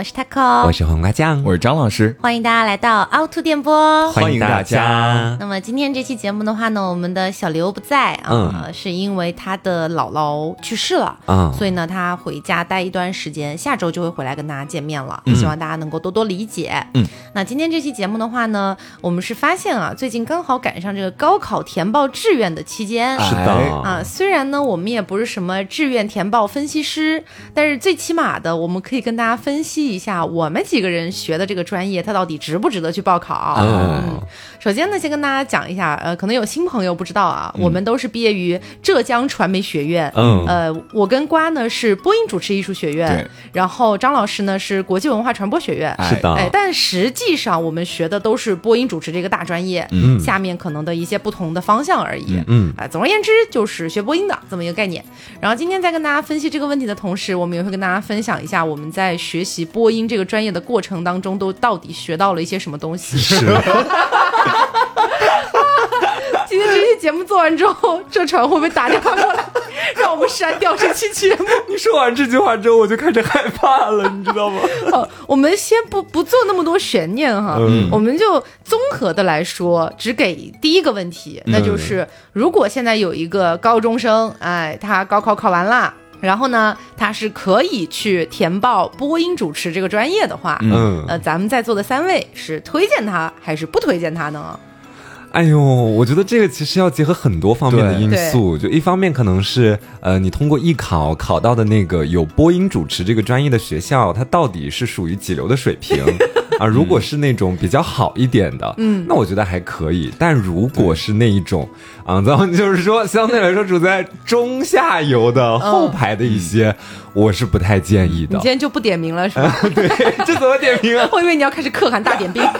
我是 taco，我是黄瓜酱，我是张老师，欢迎大家来到凹凸电波，欢迎大家。那么今天这期节目的话呢，我们的小刘不在啊，是因为他的姥姥去世了啊，所以呢他回家待一段时间，下周就会回来跟大家见面了，希望大家能够多多理解。嗯，那今天这期节目的话呢，我们是发现啊，最近刚好赶上这个高考填报志愿的期间，是的。啊，虽然呢我们也不是什么志愿填报分析师，但是最起码的我们可以跟大家分析一下，我们几个人学的这个专业，它到底值不值得去报考。嗯，首先呢，先跟大家讲一下，呃，可能有新朋友不知道啊，我们都是毕业于浙江传媒学院。嗯，呃，我跟瓜呢是播音主持艺术学院，然后张老师呢是国际文化传播学院。是的，哎，但实际上我们学的都是播音主持这个大专业，嗯，下面可能的一些不同的方向而已。嗯，啊，总而言之就是学播音的这么一个概念。然后今天在跟大家分析这个问题的同时，我们也会跟大家分享一下我们在学习播音这个专业的过程当中都到底学到了一些什么东西。是。今天这期节目做完之后，这船会不会打电话过来，让我们删掉这期节目？你说完这句话之后，我就开始害怕了，你知道吗？好，我们先不不做那么多悬念哈，我们就综合的来说，只给第一个问题，那就是如果现在有一个高中生，哎，他高考考完了。然后呢，他是可以去填报播音主持这个专业的话，嗯，呃，咱们在座的三位是推荐他还是不推荐他呢？哎呦，我觉得这个其实要结合很多方面的因素，就一方面可能是呃，你通过艺考考到的那个有播音主持这个专业的学校，它到底是属于几流的水平。啊，如果是那种比较好一点的，嗯，那我觉得还可以。但如果是那一种，啊，咱们就是说相对来说处在中下游的后排的一些，我是不太建议的。你今天就不点名了是吧？对，这怎么点名啊？我以为你要开始可汗大点兵，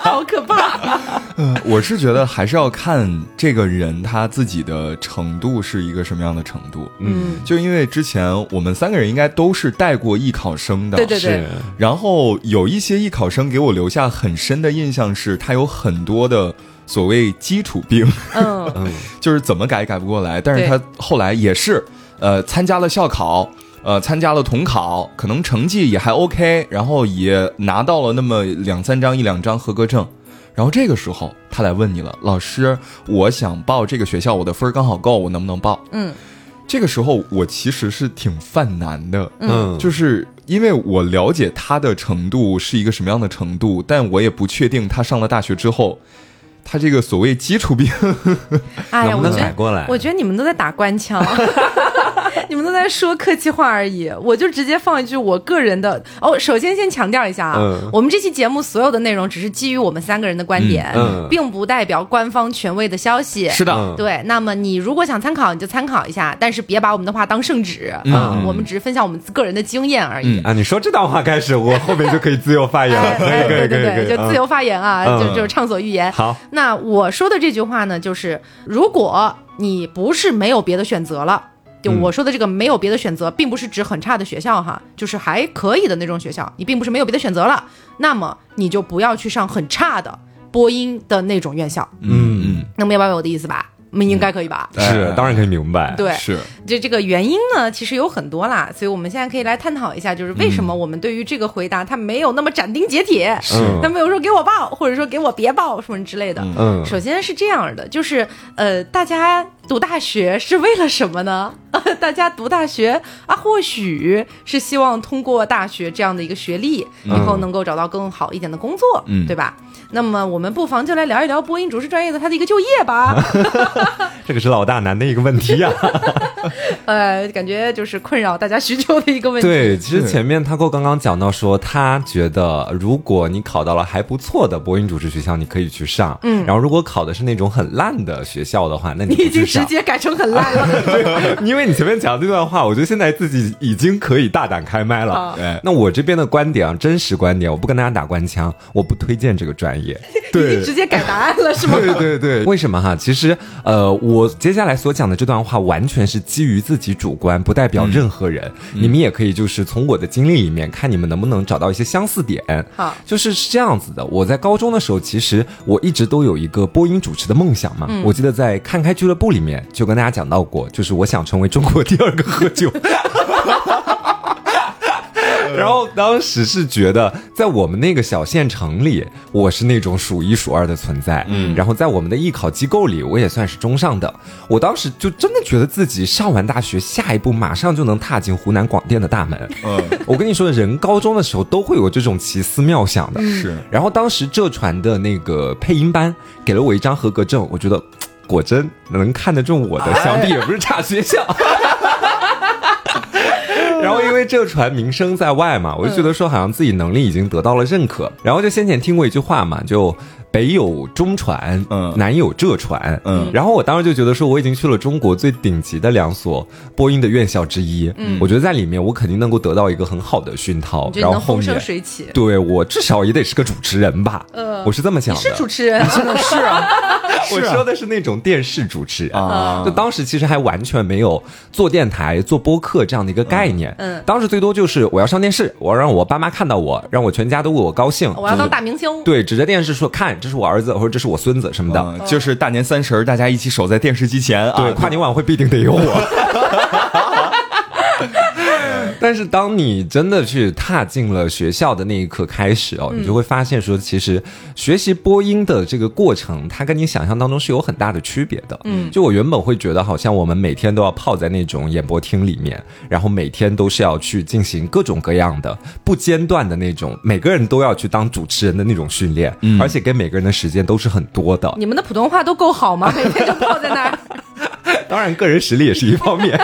好可怕。嗯，我是觉得还是要看这个人他自己的程度是一个什么样的程度。嗯，就因为之前我们三个人应该都是带过艺考生的，对对对。然后有一些。些艺考生给我留下很深的印象是，他有很多的所谓基础病，嗯，就是怎么改也改不过来。但是他后来也是，呃，参加了校考，呃，参加了统考，可能成绩也还 OK，然后也拿到了那么两三张、一两张合格证。然后这个时候他来问你了，老师，我想报这个学校，我的分刚好够，我能不能报？嗯。这个时候我其实是挺犯难的，嗯，就是因为我了解他的程度是一个什么样的程度，但我也不确定他上了大学之后，他这个所谓基础病能不能改过来？我觉得你们都在打官腔。你们都在说客气话而已，我就直接放一句我个人的哦。首先先强调一下啊，我们这期节目所有的内容只是基于我们三个人的观点，并不代表官方权威的消息。是的，对。那么你如果想参考，你就参考一下，但是别把我们的话当圣旨啊。我们只是分享我们个人的经验而已啊。你说这段话开始，我后面就可以自由发言了。可以，可以，可以，就自由发言啊，就就畅所欲言。好，那我说的这句话呢，就是如果你不是没有别的选择了。就我说的这个没有别的选择，并不是指很差的学校哈，就是还可以的那种学校。你并不是没有别的选择了，那么你就不要去上很差的播音的那种院校。嗯嗯，能明白我的意思吧？我们应该可以吧？是，当然可以明白。对，是。就这个原因呢，其实有很多啦，所以我们现在可以来探讨一下，就是为什么我们对于这个回答，他没有那么斩钉截铁，他没有说给我报，或者说给我别报什么之类的。嗯，首先是这样的，就是呃，大家读大学是为了什么呢？大家读大学啊，或许是希望通过大学这样的一个学历，以后能够找到更好一点的工作，嗯对吧？那么我们不妨就来聊一聊播音主持专业的他的一个就业吧。这个是老大难的一个问题呀。呃，感觉就是困扰大家许久的一个问题。对，其实前面他哥刚刚讲到说，他觉得如果你考到了还不错的播音主持学校，你可以去上。嗯。然后如果考的是那种很烂的学校的话，那你已经直接改成很烂了。因为你前面讲的这段话，我觉得现在自己已经可以大胆开麦了。对。那我这边的观点啊，真实观点，我不跟大家打官腔，我不推荐这个专业。对，直接改答案了是吗？对对对，为什么哈？其实呃，我接下来所讲的这段话完全是基于自己主观，不代表任何人。你们也可以就是从我的经历里面看，你们能不能找到一些相似点。好，就是是这样子的。我在高中的时候，其实我一直都有一个播音主持的梦想嘛。我记得在看开俱乐部里面就跟大家讲到过，就是我想成为中国第二个喝酒。然后当时是觉得，在我们那个小县城里，我是那种数一数二的存在。嗯，然后在我们的艺考机构里，我也算是中上的。我当时就真的觉得自己上完大学，下一步马上就能踏进湖南广电的大门。嗯，我跟你说，人高中的时候都会有这种奇思妙想的。是。然后当时浙传的那个配音班给了我一张合格证，我觉得。果真能看得中我的，想必也不是差学校。然后因为这船名声在外嘛，我就觉得说好像自己能力已经得到了认可。然后就先前听过一句话嘛，就。北有中传，嗯，南有浙传，嗯，然后我当时就觉得说，我已经去了中国最顶级的两所播音的院校之一，嗯，我觉得在里面我肯定能够得到一个很好的熏陶，然后后面水起，对我至少也得是个主持人吧，呃，我是这么想的，是主持人，是 是啊，我说的是那种电视主持人。啊，就当时其实还完全没有做电台、做播客这样的一个概念，嗯，当时最多就是我要上电视，我要让我爸妈看到我，让我全家都为我高兴，我要当大明星，对，指着电视说看。这是我儿子，或者这是我孙子什么的，就是大年三十大家一起守在电视机前，对，跨年晚会必定得有我。但是当你真的去踏进了学校的那一刻开始哦，你就会发现说，其实学习播音的这个过程，它跟你想象当中是有很大的区别的。嗯，就我原本会觉得，好像我们每天都要泡在那种演播厅里面，然后每天都是要去进行各种各样的不间断的那种，每个人都要去当主持人的那种训练，而且给每个人的时间都是很多的。你们的普通话都够好吗？每天就泡在那儿。当然，个人实力也是一方面，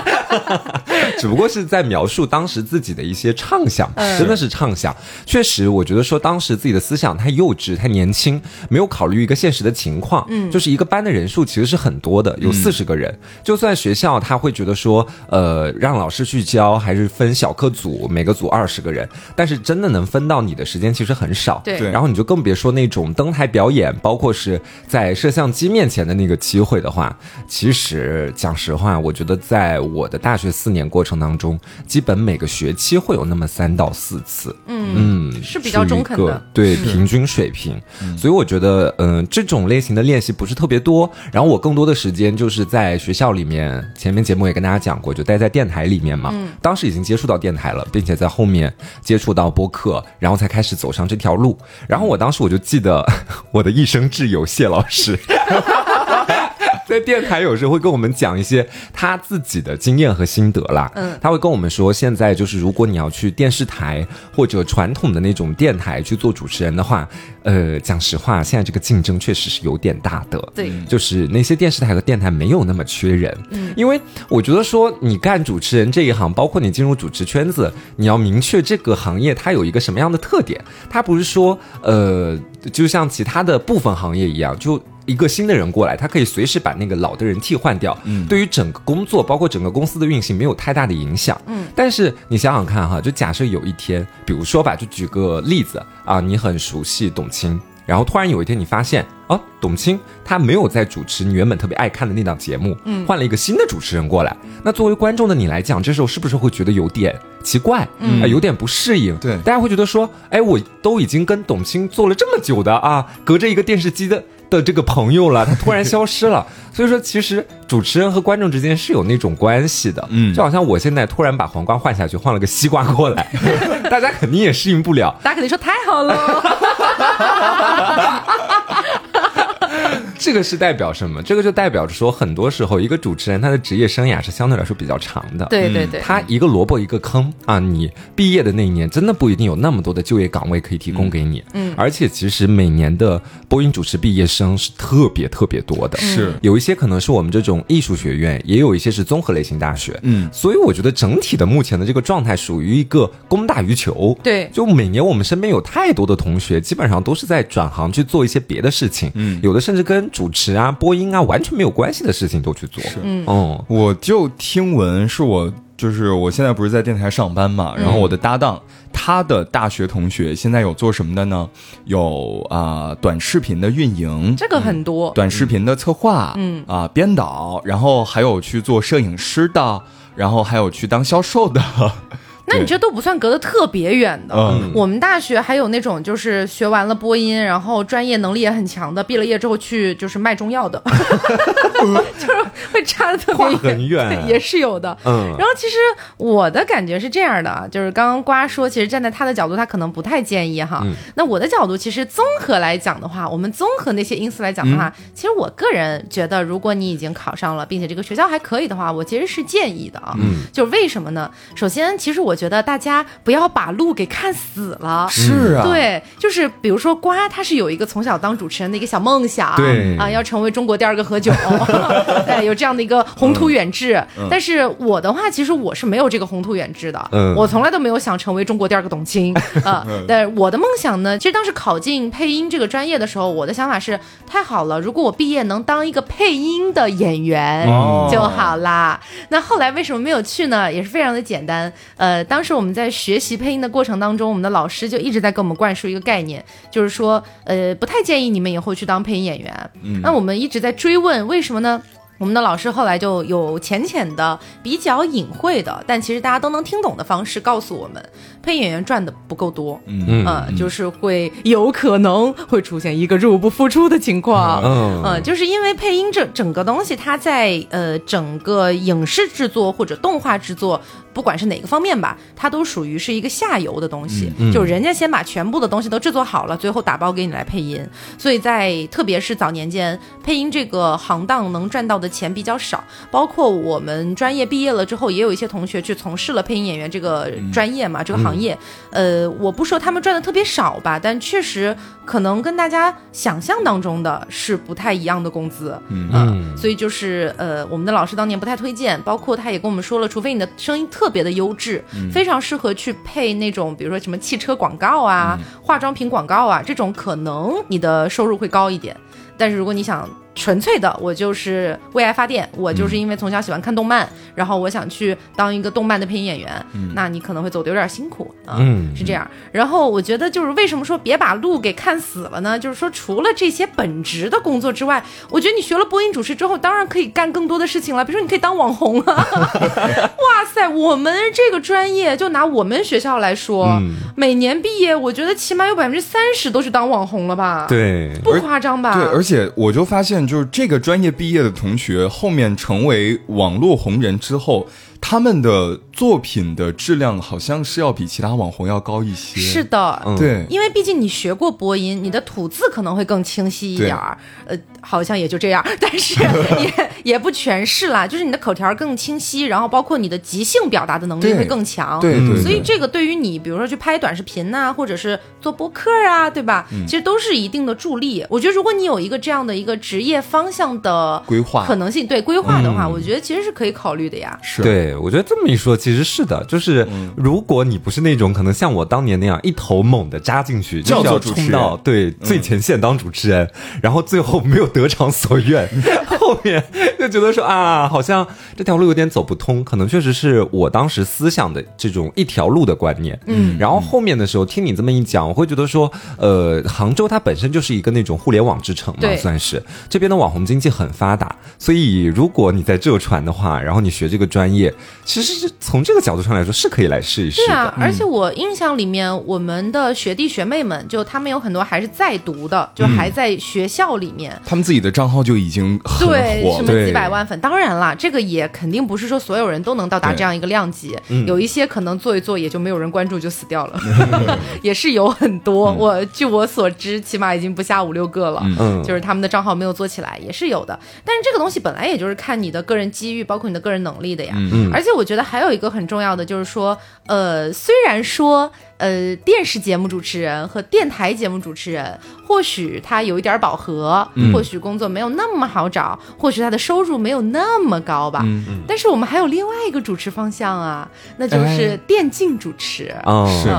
只不过是在描述当时自己的一些畅想，真的是畅想。确实，我觉得说当时自己的思想太幼稚、太年轻，没有考虑一个现实的情况。嗯，就是一个班的人数其实是很多的，有四十个人。就算学校他会觉得说，呃，让老师去教，还是分小课组，每个组二十个人，但是真的能分到你的时间其实很少。对，然后你就更别说那种登台表演，包括是在摄像机面前的那个机会的话，其实。讲实话，我觉得在我的大学四年过程当中，基本每个学期会有那么三到四次，嗯，是比较中肯的，对平均水平。所以我觉得，嗯，这种类型的练习不是特别多。然后我更多的时间就是在学校里面，前面节目也跟大家讲过，就待在电台里面嘛。当时已经接触到电台了，并且在后面接触到播客，然后才开始走上这条路。然后我当时我就记得 我的一生挚友谢老师。在电台有时候会跟我们讲一些他自己的经验和心得啦。嗯，他会跟我们说，现在就是如果你要去电视台或者传统的那种电台去做主持人的话，呃，讲实话，现在这个竞争确实是有点大的。对，就是那些电视台和电台没有那么缺人。嗯，因为我觉得说你干主持人这一行，包括你进入主持圈子，你要明确这个行业它有一个什么样的特点。它不是说呃，就像其他的部分行业一样，就。一个新的人过来，他可以随时把那个老的人替换掉，嗯，对于整个工作，包括整个公司的运行，没有太大的影响，嗯。但是你想想看哈，就假设有一天，比如说吧，就举个例子啊，你很熟悉董卿，然后突然有一天你发现，哦，董卿他没有在主持你原本特别爱看的那档节目，嗯，换了一个新的主持人过来，那作为观众的你来讲，这时候是不是会觉得有点奇怪，嗯，有点不适应？对，大家会觉得说，哎，我都已经跟董卿做了这么久的啊，隔着一个电视机的。的这个朋友了，他突然消失了，所以说其实主持人和观众之间是有那种关系的，嗯，就好像我现在突然把黄瓜换下去，换了个西瓜过来，大家肯定也适应不了，大家肯定说太好了。这个是代表什么？这个就代表着说，很多时候一个主持人他的职业生涯是相对来说比较长的。对对对，他一个萝卜一个坑啊！你毕业的那一年，真的不一定有那么多的就业岗位可以提供给你。嗯，而且其实每年的播音主持毕业生是特别特别多的。是有一些可能是我们这种艺术学院，也有一些是综合类型大学。嗯，所以我觉得整体的目前的这个状态属于一个供大于求。对，就每年我们身边有太多的同学，基本上都是在转行去做一些别的事情。嗯，有的甚至跟主持啊、播音啊完全没有关系的事情都去做，嗯，哦，我就听闻是我就是我现在不是在电台上班嘛，然后我的搭档他的大学同学现在有做什么的呢？有啊，短视频的运营，这个很多，短视频的策划，嗯。啊，编导，然后还有去做摄影师的，然后还有去当销售的。那你这都不算隔得特别远的。我们大学还有那种就是学完了播音，然后专业能力也很强的，毕了业之后去就是卖中药的 就是会差的特别很远，也是有的。嗯，然后其实我的感觉是这样的，就是刚刚瓜说，其实站在他的角度，他可能不太建议哈。那我的角度，其实综合来讲的话，我们综合那些因素来讲的话，其实我个人觉得，如果你已经考上了，并且这个学校还可以的话，我其实是建议的啊。嗯，就是为什么呢？首先，其实我觉得大家不要把路给看死了。是啊，对，就是比如说瓜，他是有一个从小当主持人的一个小梦想，对啊，要成为中国第二个何炅，对，有这样的一个宏图远志。但是我的话，其实我是没有这个宏图远志的，嗯，我从来都没有想成为中国第二个董卿 啊。但我的梦想呢，其实当时考进配音这个专业的时候，我的想法是太好了，如果我毕业能当一个配音的演员就好啦。那后来为什么没有去呢？也是非常的简单，呃，当时我们在学习配音的过程当中，我们的老师就一直在给我们灌输一个概念，就是说，呃，不太建议你们以后去当配音演员。那我们一直在追问为什么呢？我们的老师后来就有浅浅的、比较隐晦的，但其实大家都能听懂的方式告诉我们，配音演员赚的不够多，嗯嗯，就是会有可能会出现一个入不敷出的情况，嗯，就是因为配音这整个东西，它在呃整个影视制作或者动画制作。不管是哪个方面吧，它都属于是一个下游的东西，就是人家先把全部的东西都制作好了，最后打包给你来配音。所以在特别是早年间，配音这个行当能赚到的钱比较少。包括我们专业毕业了之后，也有一些同学去从事了配音演员这个专业嘛，这个行业。呃，我不说他们赚的特别少吧，但确实可能跟大家想象当中的是不太一样的工资。嗯，所以就是呃，我们的老师当年不太推荐，包括他也跟我们说了，除非你的声音特。特别的优质，非常适合去配那种，比如说什么汽车广告啊、化妆品广告啊，这种可能你的收入会高一点。但是如果你想，纯粹的，我就是为爱发电。我就是因为从小喜欢看动漫，然后我想去当一个动漫的配音演员。嗯那你可能会走的有点辛苦啊，是这样。然后我觉得就是为什么说别把路给看死了呢？就是说除了这些本职的工作之外，我觉得你学了播音主持之后，当然可以干更多的事情了。比如说你可以当网红啊！哇塞，我们这个专业就拿我们学校来说，每年毕业，我觉得起码有百分之三十都是当网红了吧？对，不夸张吧？对，而且我就发现。就是这个专业毕业的同学，后面成为网络红人之后。他们的作品的质量好像是要比其他网红要高一些。是的，对，因为毕竟你学过播音，你的吐字可能会更清晰一点儿。呃，好像也就这样，但是也 也不全是啦。就是你的口条更清晰，然后包括你的即兴表达的能力会更强。对对。所以这个对于你，比如说去拍短视频呐，或者是做播客啊，对吧？其实都是一定的助力。我觉得如果你有一个这样的一个职业方向的规划可能性，对规划的话，我觉得其实是可以考虑的呀。是对。我觉得这么一说，其实是的，就是如果你不是那种可能像我当年那样一头猛的扎进去，就要冲到对最前线当主持人，然后最后没有得偿所愿，后面就觉得说啊，好像这条路有点走不通，可能确实是我当时思想的这种一条路的观念。嗯，然后后面的时候听你这么一讲，我会觉得说，呃，杭州它本身就是一个那种互联网之城嘛，算是。这边的网红经济很发达，所以如果你在浙传的话，然后你学这个专业。其实是从这个角度上来说，是可以来试一试的。对啊，而且我印象里面，我们的学弟学妹们，就他们有很多还是在读的，就还在学校里面。他们自己的账号就已经很火，什么几百万粉。当然啦，这个也肯定不是说所有人都能到达这样一个量级，有一些可能做一做也就没有人关注就死掉了，也是有很多。我据我所知，起码已经不下五六个了。嗯，就是他们的账号没有做起来，也是有的。但是这个东西本来也就是看你的个人机遇，包括你的个人能力的呀。嗯，而且。我觉得还有一个很重要的，就是说，呃，虽然说。呃，电视节目主持人和电台节目主持人，或许他有一点饱和，或许工作没有那么好找，或许他的收入没有那么高吧。嗯嗯。但是我们还有另外一个主持方向啊，那就是电竞主持。哦，是。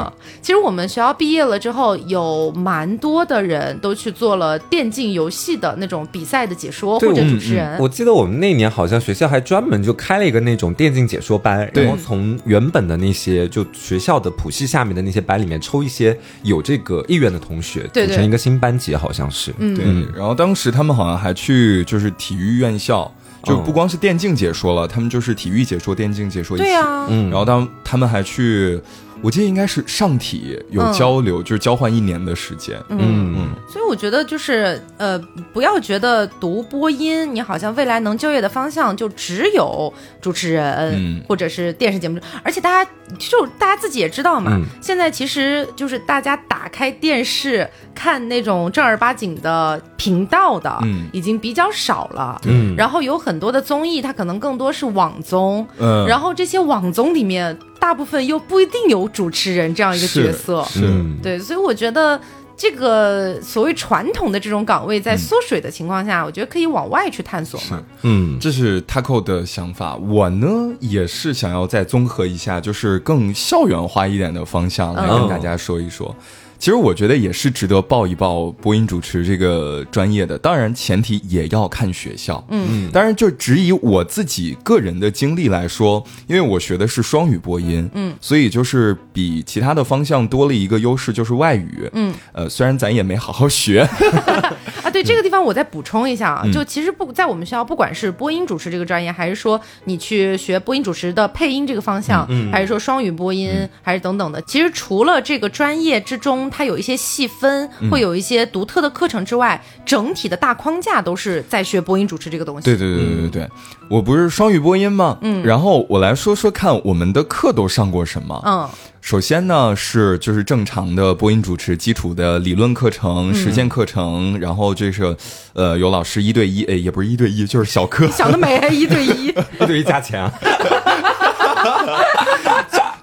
其实我们学校毕业了之后，有蛮多的人都去做了电竞游戏的那种比赛的解说或者主持人。我记得我们那年好像学校还专门就开了一个那种电竞解说班，然后从原本的那些就学校的谱系下面的那。些班里面抽一些有这个意愿的同学，组成一个新班级，好像是。对，然后当时他们好像还去就是体育院校就不光是电竞解说了，他们就是体育解说、电竞解说一起。对啊，然后当他们还去。我记得应该是上体有交流，就是交换一年的时间。嗯嗯，所以我觉得就是呃，不要觉得读播音，你好像未来能就业的方向就只有主持人或者是电视节目。而且大家就大家自己也知道嘛，现在其实就是大家打开电视看那种正儿八经的频道的，已经比较少了。嗯，然后有很多的综艺，它可能更多是网综。嗯，然后这些网综里面。大部分又不一定有主持人这样一个角色，是，对，所以我觉得这个所谓传统的这种岗位在缩水的情况下，我觉得可以往外去探索嘛。嗯，这是 Taco 的想法。我呢也是想要再综合一下，就是更校园化一点的方向来跟大家说一说。其实我觉得也是值得报一报播音主持这个专业的，当然前提也要看学校。嗯，当然就只以我自己个人的经历来说，因为我学的是双语播音，嗯，所以就是比其他的方向多了一个优势，就是外语。嗯，呃，虽然咱也没好好学。啊，对这个地方我再补充一下啊，就其实不在我们学校，不管是播音主持这个专业，还是说你去学播音主持的配音这个方向，嗯还是说双语播音，还是等等的，其实除了这个专业之中。它有一些细分，会有一些独特的课程之外，整体的大框架都是在学播音主持这个东西。对对对对对对，我不是双语播音吗？嗯，然后我来说说看，我们的课都上过什么？嗯，首先呢是就是正常的播音主持基础的理论课程、实践课程，然后这是呃有老师一对一，哎也不是一对一，就是小课。想得美，一对一，一对一加钱啊。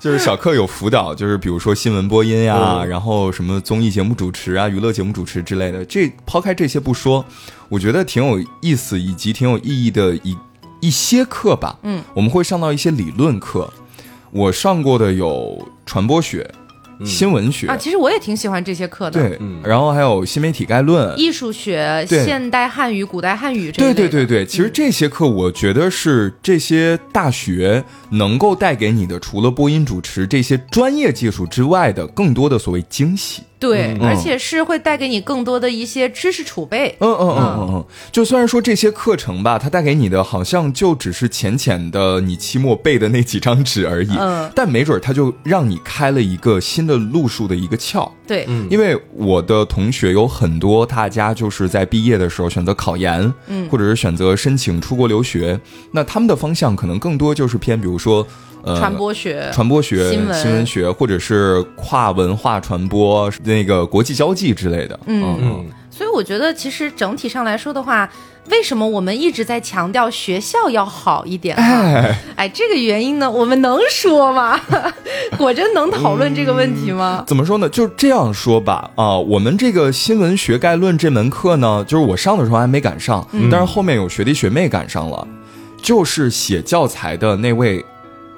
就是小课有辅导，就是比如说新闻播音呀，然后什么综艺节目主持啊、娱乐节目主持之类的。这抛开这些不说，我觉得挺有意思以及挺有意义的一一些课吧。嗯，我们会上到一些理论课，我上过的有传播学。新闻学。啊，其实我也挺喜欢这些课的。对，然后还有新媒体概论、艺术学、现代汉语、古代汉语这对对对对，其实这些课我觉得是这些大学能够带给你的，除了播音主持这些专业技术之外的，更多的所谓惊喜。对，而且是会带给你更多的一些知识储备。嗯嗯嗯嗯嗯。就虽然说这些课程吧，它带给你的好像就只是浅浅的你期末背的那几张纸而已。嗯。但没准它就让你开了一个新的路数的一个窍。对。因为我的同学有很多，大家就是在毕业的时候选择考研，嗯，或者是选择申请出国留学，那他们的方向可能更多就是偏，比如说。呃，传播学、传播学、新闻学，或者是跨文化传播、那个国际交际之类的。嗯嗯。所以我觉得，其实整体上来说的话，为什么我们一直在强调学校要好一点？哎，哎，这个原因呢，我们能说吗？果真能讨论这个问题吗？怎么说呢？就这样说吧。啊，我们这个新闻学概论这门课呢，就是我上的时候还没赶上，但是后面有学弟学妹赶上了，就是写教材的那位。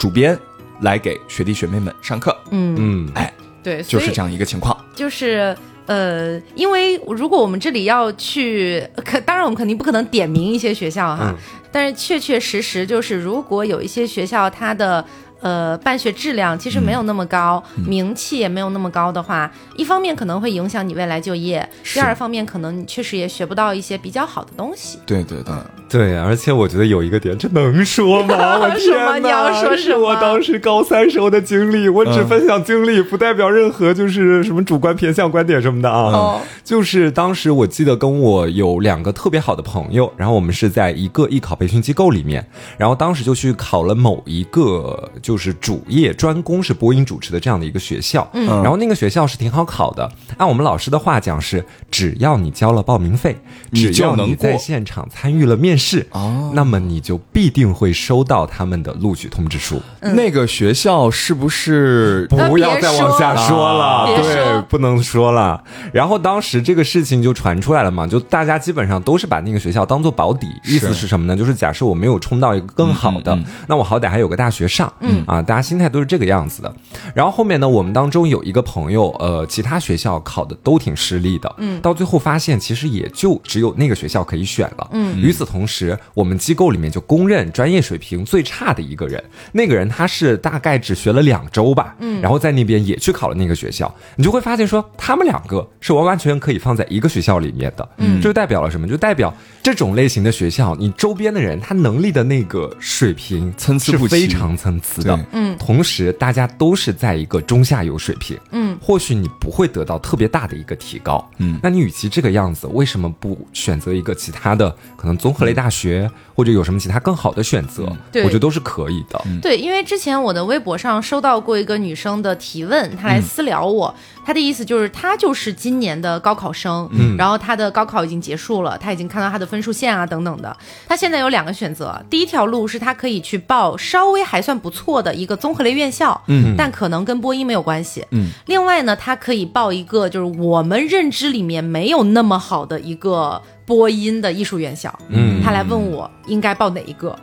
主编来给学弟学妹们上课，嗯嗯，哎，对，就是这样一个情况。就是呃，因为如果我们这里要去，可当然我们肯定不可能点名一些学校哈，但是确确实实就是，如果有一些学校它的。呃，办学质量其实没有那么高，名气也没有那么高的话，一方面可能会影响你未来就业，第二方面可能你确实也学不到一些比较好的东西。对对对对，而且我觉得有一个点，这能说吗？我天哪！是我当时高三时候的经历，我只分享经历，不代表任何就是什么主观偏向观点什么的啊。就是当时我记得跟我有两个特别好的朋友，然后我们是在一个艺考培训机构里面，然后当时就去考了某一个就。就是主业专攻是播音主持的这样的一个学校，嗯，然后那个学校是挺好考的。按我们老师的话讲是，只要你交了报名费，只要你在现场参与了面试，哦，那么你就必定会收到他们的录取通知书。那个学校是不是 不要再往下说了？对，不能说了。然后当时这个事情就传出来了嘛，就大家基本上都是把那个学校当做保底，意思是什么呢？就是假设我没有冲到一个更好的，那我好歹还有个大学上，嗯。啊，大家心态都是这个样子的。然后后面呢，我们当中有一个朋友，呃，其他学校考的都挺失利的，嗯，到最后发现其实也就只有那个学校可以选了。嗯，与此同时，我们机构里面就公认专业水平最差的一个人，那个人他是大概只学了两周吧，嗯，然后在那边也去考了那个学校，你就会发现说他们两个是完完全全可以放在一个学校里面的。嗯，这就代表了什么？就代表这种类型的学校，你周边的人他能力的那个水平参差不齐，非常参差的。嗯，同时大家都是在一个中下游水平。嗯，或许你不会得到特别大的一个提高。嗯，那你与其这个样子，为什么不选择一个其他的可能综合类大学，或者有什么其他更好的选择？我觉得都是可以的。对，因为之前我的微博上收到过一个女生的提问，她来私聊我，她的意思就是她就是今年的高考生，嗯，然后她的高考已经结束了，她已经看到她的分数线啊等等的，她现在有两个选择，第一条路是她可以去报稍微还算不错的一个综合类院校，嗯，但可能跟播音没有关系，嗯，另外呢，她可以报一个就是我们认知里面没有那么好的一个播音的艺术院校，嗯，他来问我应该报哪一个。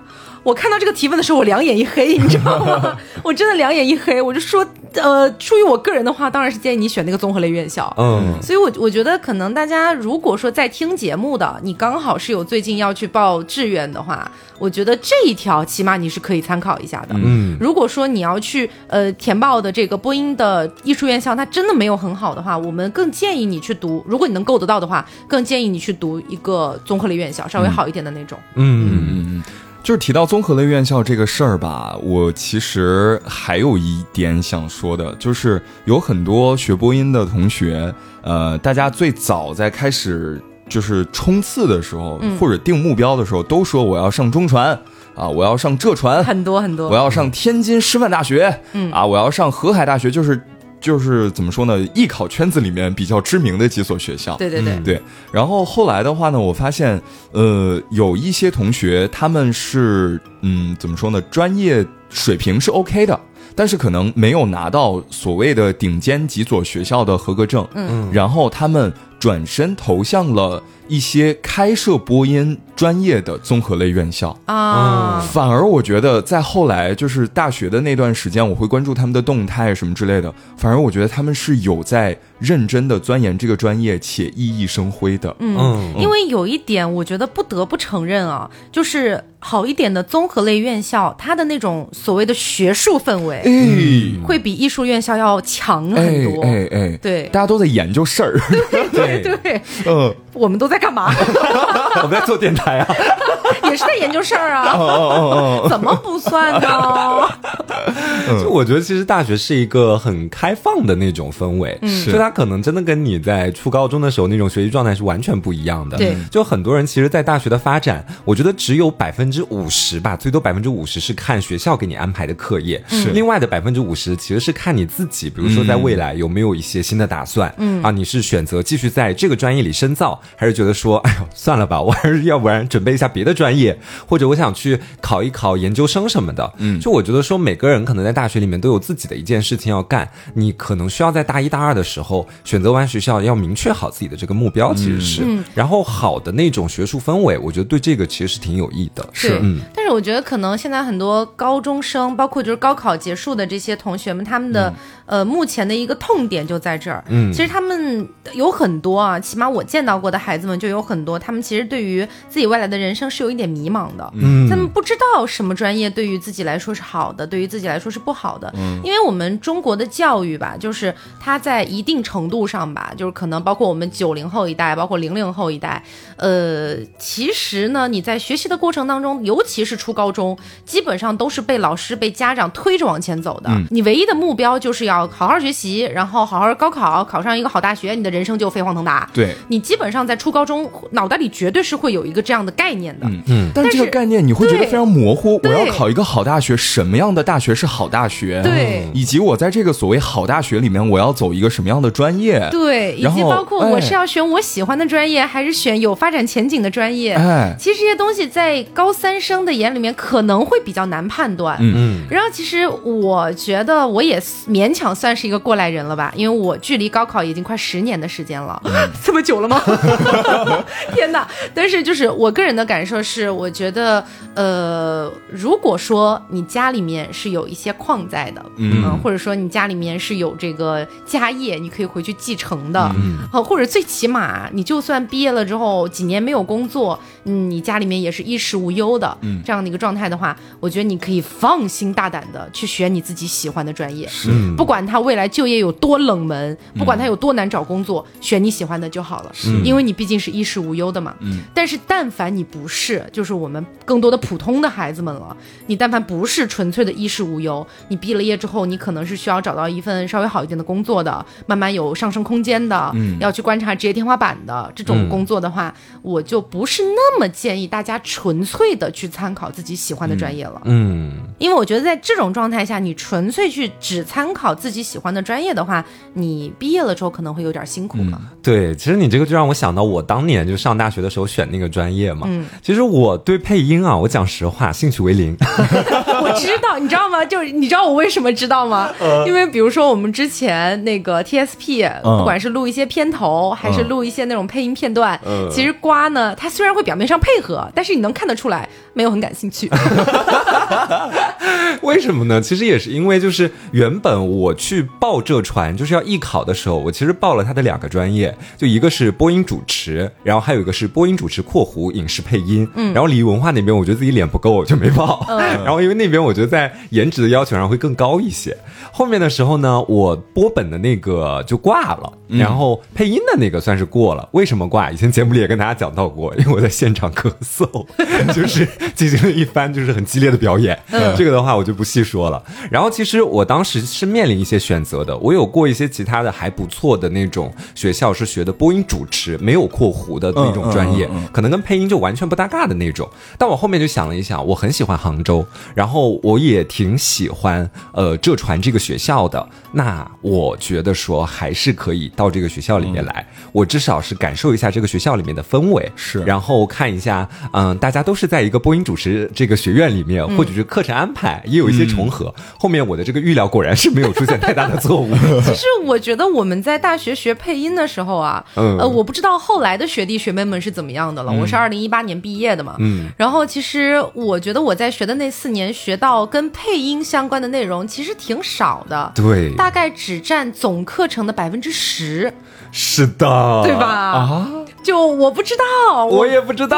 我看到这个提问的时候，我两眼一黑，你知道吗？我真的两眼一黑，我就说，呃，出于我个人的话，当然是建议你选那个综合类院校。嗯，所以，我我觉得可能大家如果说在听节目的，你刚好是有最近要去报志愿的话，我觉得这一条起码你是可以参考一下的。嗯，如果说你要去呃填报的这个播音的艺术院校，它真的没有很好的话，我们更建议你去读。如果你能够得到的话，更建议你去读一个综合类院校，稍微好一点的那种。嗯嗯嗯。就是提到综合类院校这个事儿吧，我其实还有一点想说的，就是有很多学播音的同学，呃，大家最早在开始就是冲刺的时候，或者定目标的时候，都说我要上中传啊，我要上浙传，很多很多，我要上天津师范大学，嗯。啊，我要上河海大学，就是。就是怎么说呢？艺考圈子里面比较知名的几所学校，对对对对。然后后来的话呢，我发现，呃，有一些同学他们是，嗯，怎么说呢？专业水平是 OK 的，但是可能没有拿到所谓的顶尖几所学校的合格证。嗯，然后他们转身投向了。一些开设播音专业的综合类院校啊，反而我觉得在后来就是大学的那段时间，我会关注他们的动态什么之类的。反而我觉得他们是有在认真的钻研这个专业且熠熠生辉的。嗯，因为有一点，我觉得不得不承认啊，就是好一点的综合类院校，它的那种所谓的学术氛围，会比艺术院校要强很多。哎哎，对，大家都在研究事儿。对对。对，嗯，我们都在。干嘛？我们在做电台啊，也是在研究事儿啊。怎么不算呢？就我觉得，其实大学是一个很开放的那种氛围，就它可能真的跟你在初高中的时候那种学习状态是完全不一样的。对，就很多人其实，在大学的发展，我觉得只有百分之五十吧，最多百分之五十是看学校给你安排的课业，是。另外的百分之五十其实是看你自己，比如说在未来有没有一些新的打算。嗯。啊，你是选择继续在这个专业里深造，还是觉得？说，哎呦，算了吧，我还是要不然准备一下别的专业，或者我想去考一考研究生什么的。嗯，就我觉得说，每个人可能在大学里面都有自己的一件事情要干，你可能需要在大一大二的时候选择完学校，要明确好自己的这个目标，其实是。然后好的那种学术氛围，我觉得对这个其实是挺有益的。是，嗯。但是我觉得可能现在很多高中生，包括就是高考结束的这些同学们，他们的呃目前的一个痛点就在这儿。嗯，其实他们有很多啊，起码我见到过的孩子们。就有很多，他们其实对于自己未来的人生是有一点迷茫的，嗯，他们不知道什么专业对于自己来说是好的，对于自己来说是不好的，嗯，因为我们中国的教育吧，就是它在一定程度上吧，就是可能包括我们九零后一代，包括零零后一代，呃，其实呢，你在学习的过程当中，尤其是初高中，基本上都是被老师、被家长推着往前走的，你唯一的目标就是要好好学习，然后好好高考，考上一个好大学，你的人生就飞黄腾达，对你基本上在初高。中脑袋里绝对是会有一个这样的概念的，嗯嗯，但是这个概念你会觉得非常模糊。我要考一个好大学，什么样的大学是好大学？对，以及我在这个所谓好大学里面，我要走一个什么样的专业？对，以及包括我是要选我喜欢的专业，还是选有发展前景的专业？哎，其实这些东西在高三生的眼眼里面可能会比较难判断。嗯嗯。然后其实我觉得我也勉强算是一个过来人了吧，因为我距离高考已经快十年的时间了，这么久了吗？天哪！但是就是我个人的感受是，我觉得呃，如果说你家里面是有一些矿在的，嗯，或者说你家里面是有这个家业，你可以回去继承的，嗯，或者最起码你就算毕业了之后几年没有工作，嗯，你家里面也是衣食无忧的，嗯，这样的一个状态的话，我觉得你可以放心大胆的去选你自己喜欢的专业，是，不管他未来就业有多冷门，不管他有多难找工作，选你喜欢的就好了，是，因为你毕竟是衣食无忧的嘛，嗯，但是但凡你不是，就是我们更多的普通的孩子们了，你但凡不是纯粹的衣食无忧，你毕了业之后，你可能是需要找到一份稍微好一点的工作的，慢慢有上升空间的，嗯，要去观察职业天花板的这种工作的话，我就不是那么建议大家纯粹的去参考自己喜欢的专业了，嗯，因为我觉得在这种状态下，你纯粹去只参考自己喜欢的专业的话，你毕业了之后可能会有点辛苦嘛。对，其实你这个就让我想到我当年就上大学的时候选那个专业嘛，嗯，其实我对配音啊，我讲实话，兴趣为零。我知道，你知道吗？就是你知道我为什么知道吗？因为比如说我们之前那个 TSP，不管是录一些片头，还是录一些那种配音片段，其实瓜呢，他虽然会表面上配合，但是你能看得出来没有很感兴趣。为什么呢？其实也是因为，就是原本我去报这船就是要艺考的时候，我其实报了他的两个专业，就一个是播音主持，然后还有一个是播音主持（括弧影视配音）。嗯，然后礼仪文化那边，我觉得自己脸不够，就没报。嗯，然后因为那边我觉得在颜值的要求上会更高一些。后面的时候呢，我播本的那个就挂了，然后配音的那个算是过了。为什么挂？以前节目里也跟大家讲到过，因为我在现场咳嗽，就是进行了一番就是很激烈的表演。嗯，这个的话我就不细说了。然后其实我当时是面临一些选择的，我有过一些其他的还不错的那种学校是学的播音主持，没有括弧的那种专业，可能跟配音就完全不搭嘎的那种。但我后面就想了一想，我很喜欢杭州，然后我也挺喜欢呃浙传这个学校的，那我觉得说还是可以到这个学校里面来，我至少是感受一下这个学校里面的氛围，是，然后看一下，嗯，大家都是在一个播音主持这个学院里面，或者是课程安排也有一些重合。后面我的这个预料果然是没有出现太大的错误。其实我觉得我们在大学学配音的时候啊，呃，我不知道后来的学弟学妹们是怎么样的了。我是二零一八年毕业的嘛，嗯，然后其实我觉得我在学的那四年学到跟配音相关的内容其实挺少的，对，大概只占总课程的百分之十。是的，对吧？啊，就我不知道，我也不知道，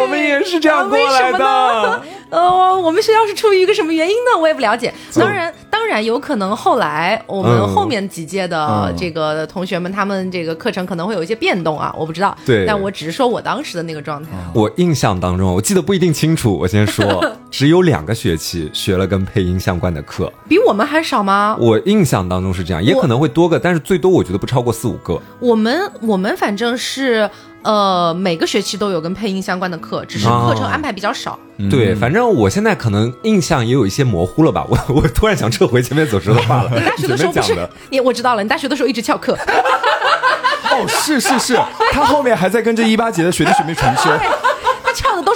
我们也是这样过来的。呃，我们学校是出于一个什么原因呢？我也不了解。当然，当然有可能后来我们后面几届的这个同学们，他们这个课程可能会有一些变动啊，我不知道。对，但我只是说我当时的那个状态。我印象当中，我记得不一定清楚。我先说，只有两个学期学了跟配音相关的课，比我们还少吗？我印象当中是这样，也可能会多个，但是最多我觉得不超过四五个。我们我们反正是。呃，每个学期都有跟配音相关的课，只是课程安排比较少。对，反正我现在可能印象也有一些模糊了吧。我 我突然想撤回前面所说的话了。你大学的时候不是你？我知道了，你大学的时候一直翘课。哦，是是是，他后面还在跟着一八级的学弟学妹重修。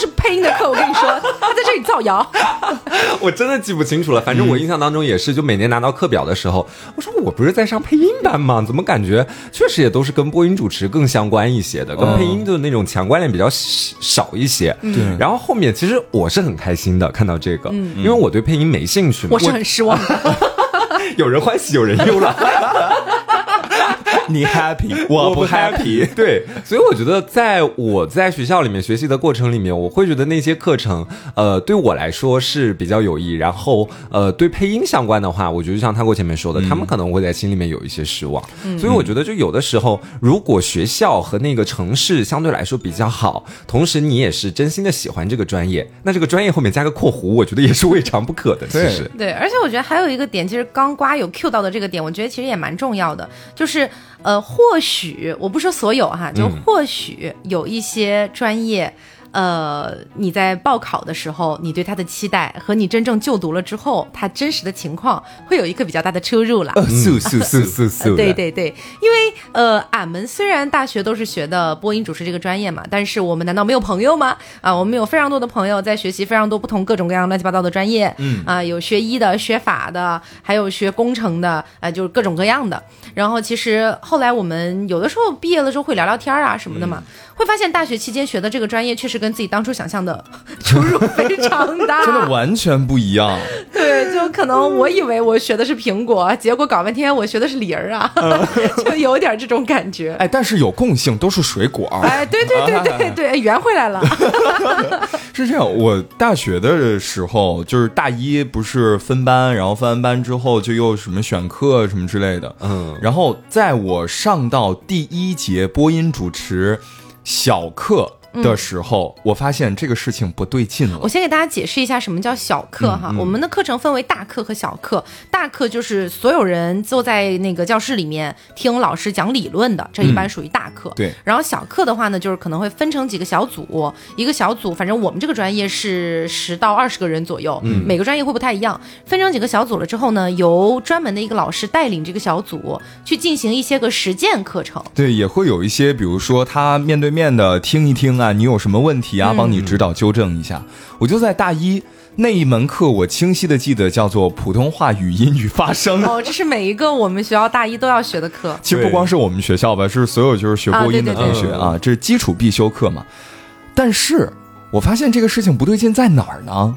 是配音的课，我跟你说，他在这里造谣。我真的记不清楚了，反正我印象当中也是，就每年拿到课表的时候，我说我不是在上配音班吗？怎么感觉确实也都是跟播音主持更相关一些的，跟配音的那种强关联比较少一些。对。然后后面其实我是很开心的，看到这个，因为我对配音没兴趣。我是很失望。有人欢喜有人忧了。你 happy，我不 happy。对，所以我觉得，在我在学校里面学习的过程里面，我会觉得那些课程，呃，对我来说是比较有益。然后，呃，对配音相关的话，我觉得像他过前面说的，他们可能会在心里面有一些失望。所以我觉得，就有的时候，如果学校和那个城市相对来说比较好，同时你也是真心的喜欢这个专业，那这个专业后面加个括弧，我觉得也是未尝不可的。其实，对，而且我觉得还有一个点，其实刚瓜有 Q 到的这个点，我觉得其实也蛮重要的，就是。呃，或许我不说所有哈，就或许有一些专业，呃，你在报考的时候，你对他的期待和你真正就读了之后，他真实的情况会有一个比较大的出入了。是是是是是，对对对，因为呃，俺们虽然大学都是学的播音主持这个专业嘛，但是我们难道没有朋友吗？啊，我们有非常多的朋友在学习非常多不同各种各样乱七八糟的专业，嗯啊，有学医的、学法的，还有学工程的，啊，就是各种各样的。然后其实后来我们有的时候毕业了之后会聊聊天啊什么的嘛。会发现大学期间学的这个专业确实跟自己当初想象的 出入非常大，真的完全不一样。对，就可能我以为我学的是苹果，结果搞半天我学的是梨儿啊，就有点这种感觉。哎，但是有共性，都是水果。哎，对对对对对，圆回来了。是这样，我大学的时候就是大一不是分班，然后分完班之后就又什么选课什么之类的。嗯，然后在我上到第一节播音主持。小课。的时候，我发现这个事情不对劲了。我先给大家解释一下什么叫小课哈。我们的课程分为大课和小课。大课就是所有人坐在那个教室里面听老师讲理论的，这一般属于大课。对。然后小课的话呢，就是可能会分成几个小组，一个小组，反正我们这个专业是十到二十个人左右，每个专业会不太一样。分成几个小组了之后呢，由专门的一个老师带领这个小组去进行一些个实践课程。对，也会有一些，比如说他面对面的听一听。啊，你有什么问题啊？帮你指导纠正一下。我就在大一那一门课，我清晰的记得叫做普通话语音与发声。哦，这是每一个我们学校大一都要学的课。其实不光是我们学校吧，是所有就是学播音的同学啊，这是基础必修课嘛。但是我发现这个事情不对劲在哪儿呢？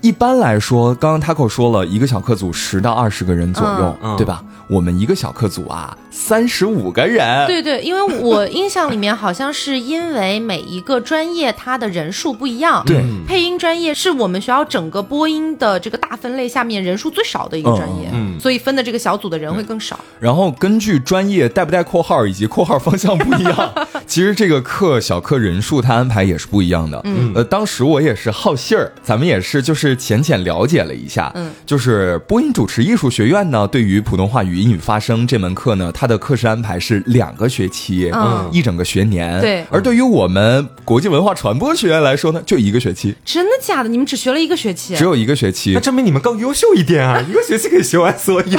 一般来说，刚刚 Taco 说了一个小课组十到二十个人左右，对吧？我们一个小课组啊，三十五个人。对对，因为我印象里面好像是因为每一个专业它的人数不一样。对，配音专业是我们学校整个播音的这个大分类下面人数最少的一个专业，嗯所以分的这个小组的人会更少。然后根据专业带不带括号以及括号方向不一样，其实这个课小课人数它安排也是不一样的。嗯，呃，当时我也是好信儿，咱们也是就是浅浅了解了一下，嗯，就是播音主持艺术学院呢，对于普通话语。音与发声这门课呢，它的课时安排是两个学期，嗯，一整个学年。对，而对于我们国际文化传播学院来说呢，就一个学期。真的假的？你们只学了一个学期？只有一个学期，那证明你们更优秀一点啊！一个学期可以学完所有。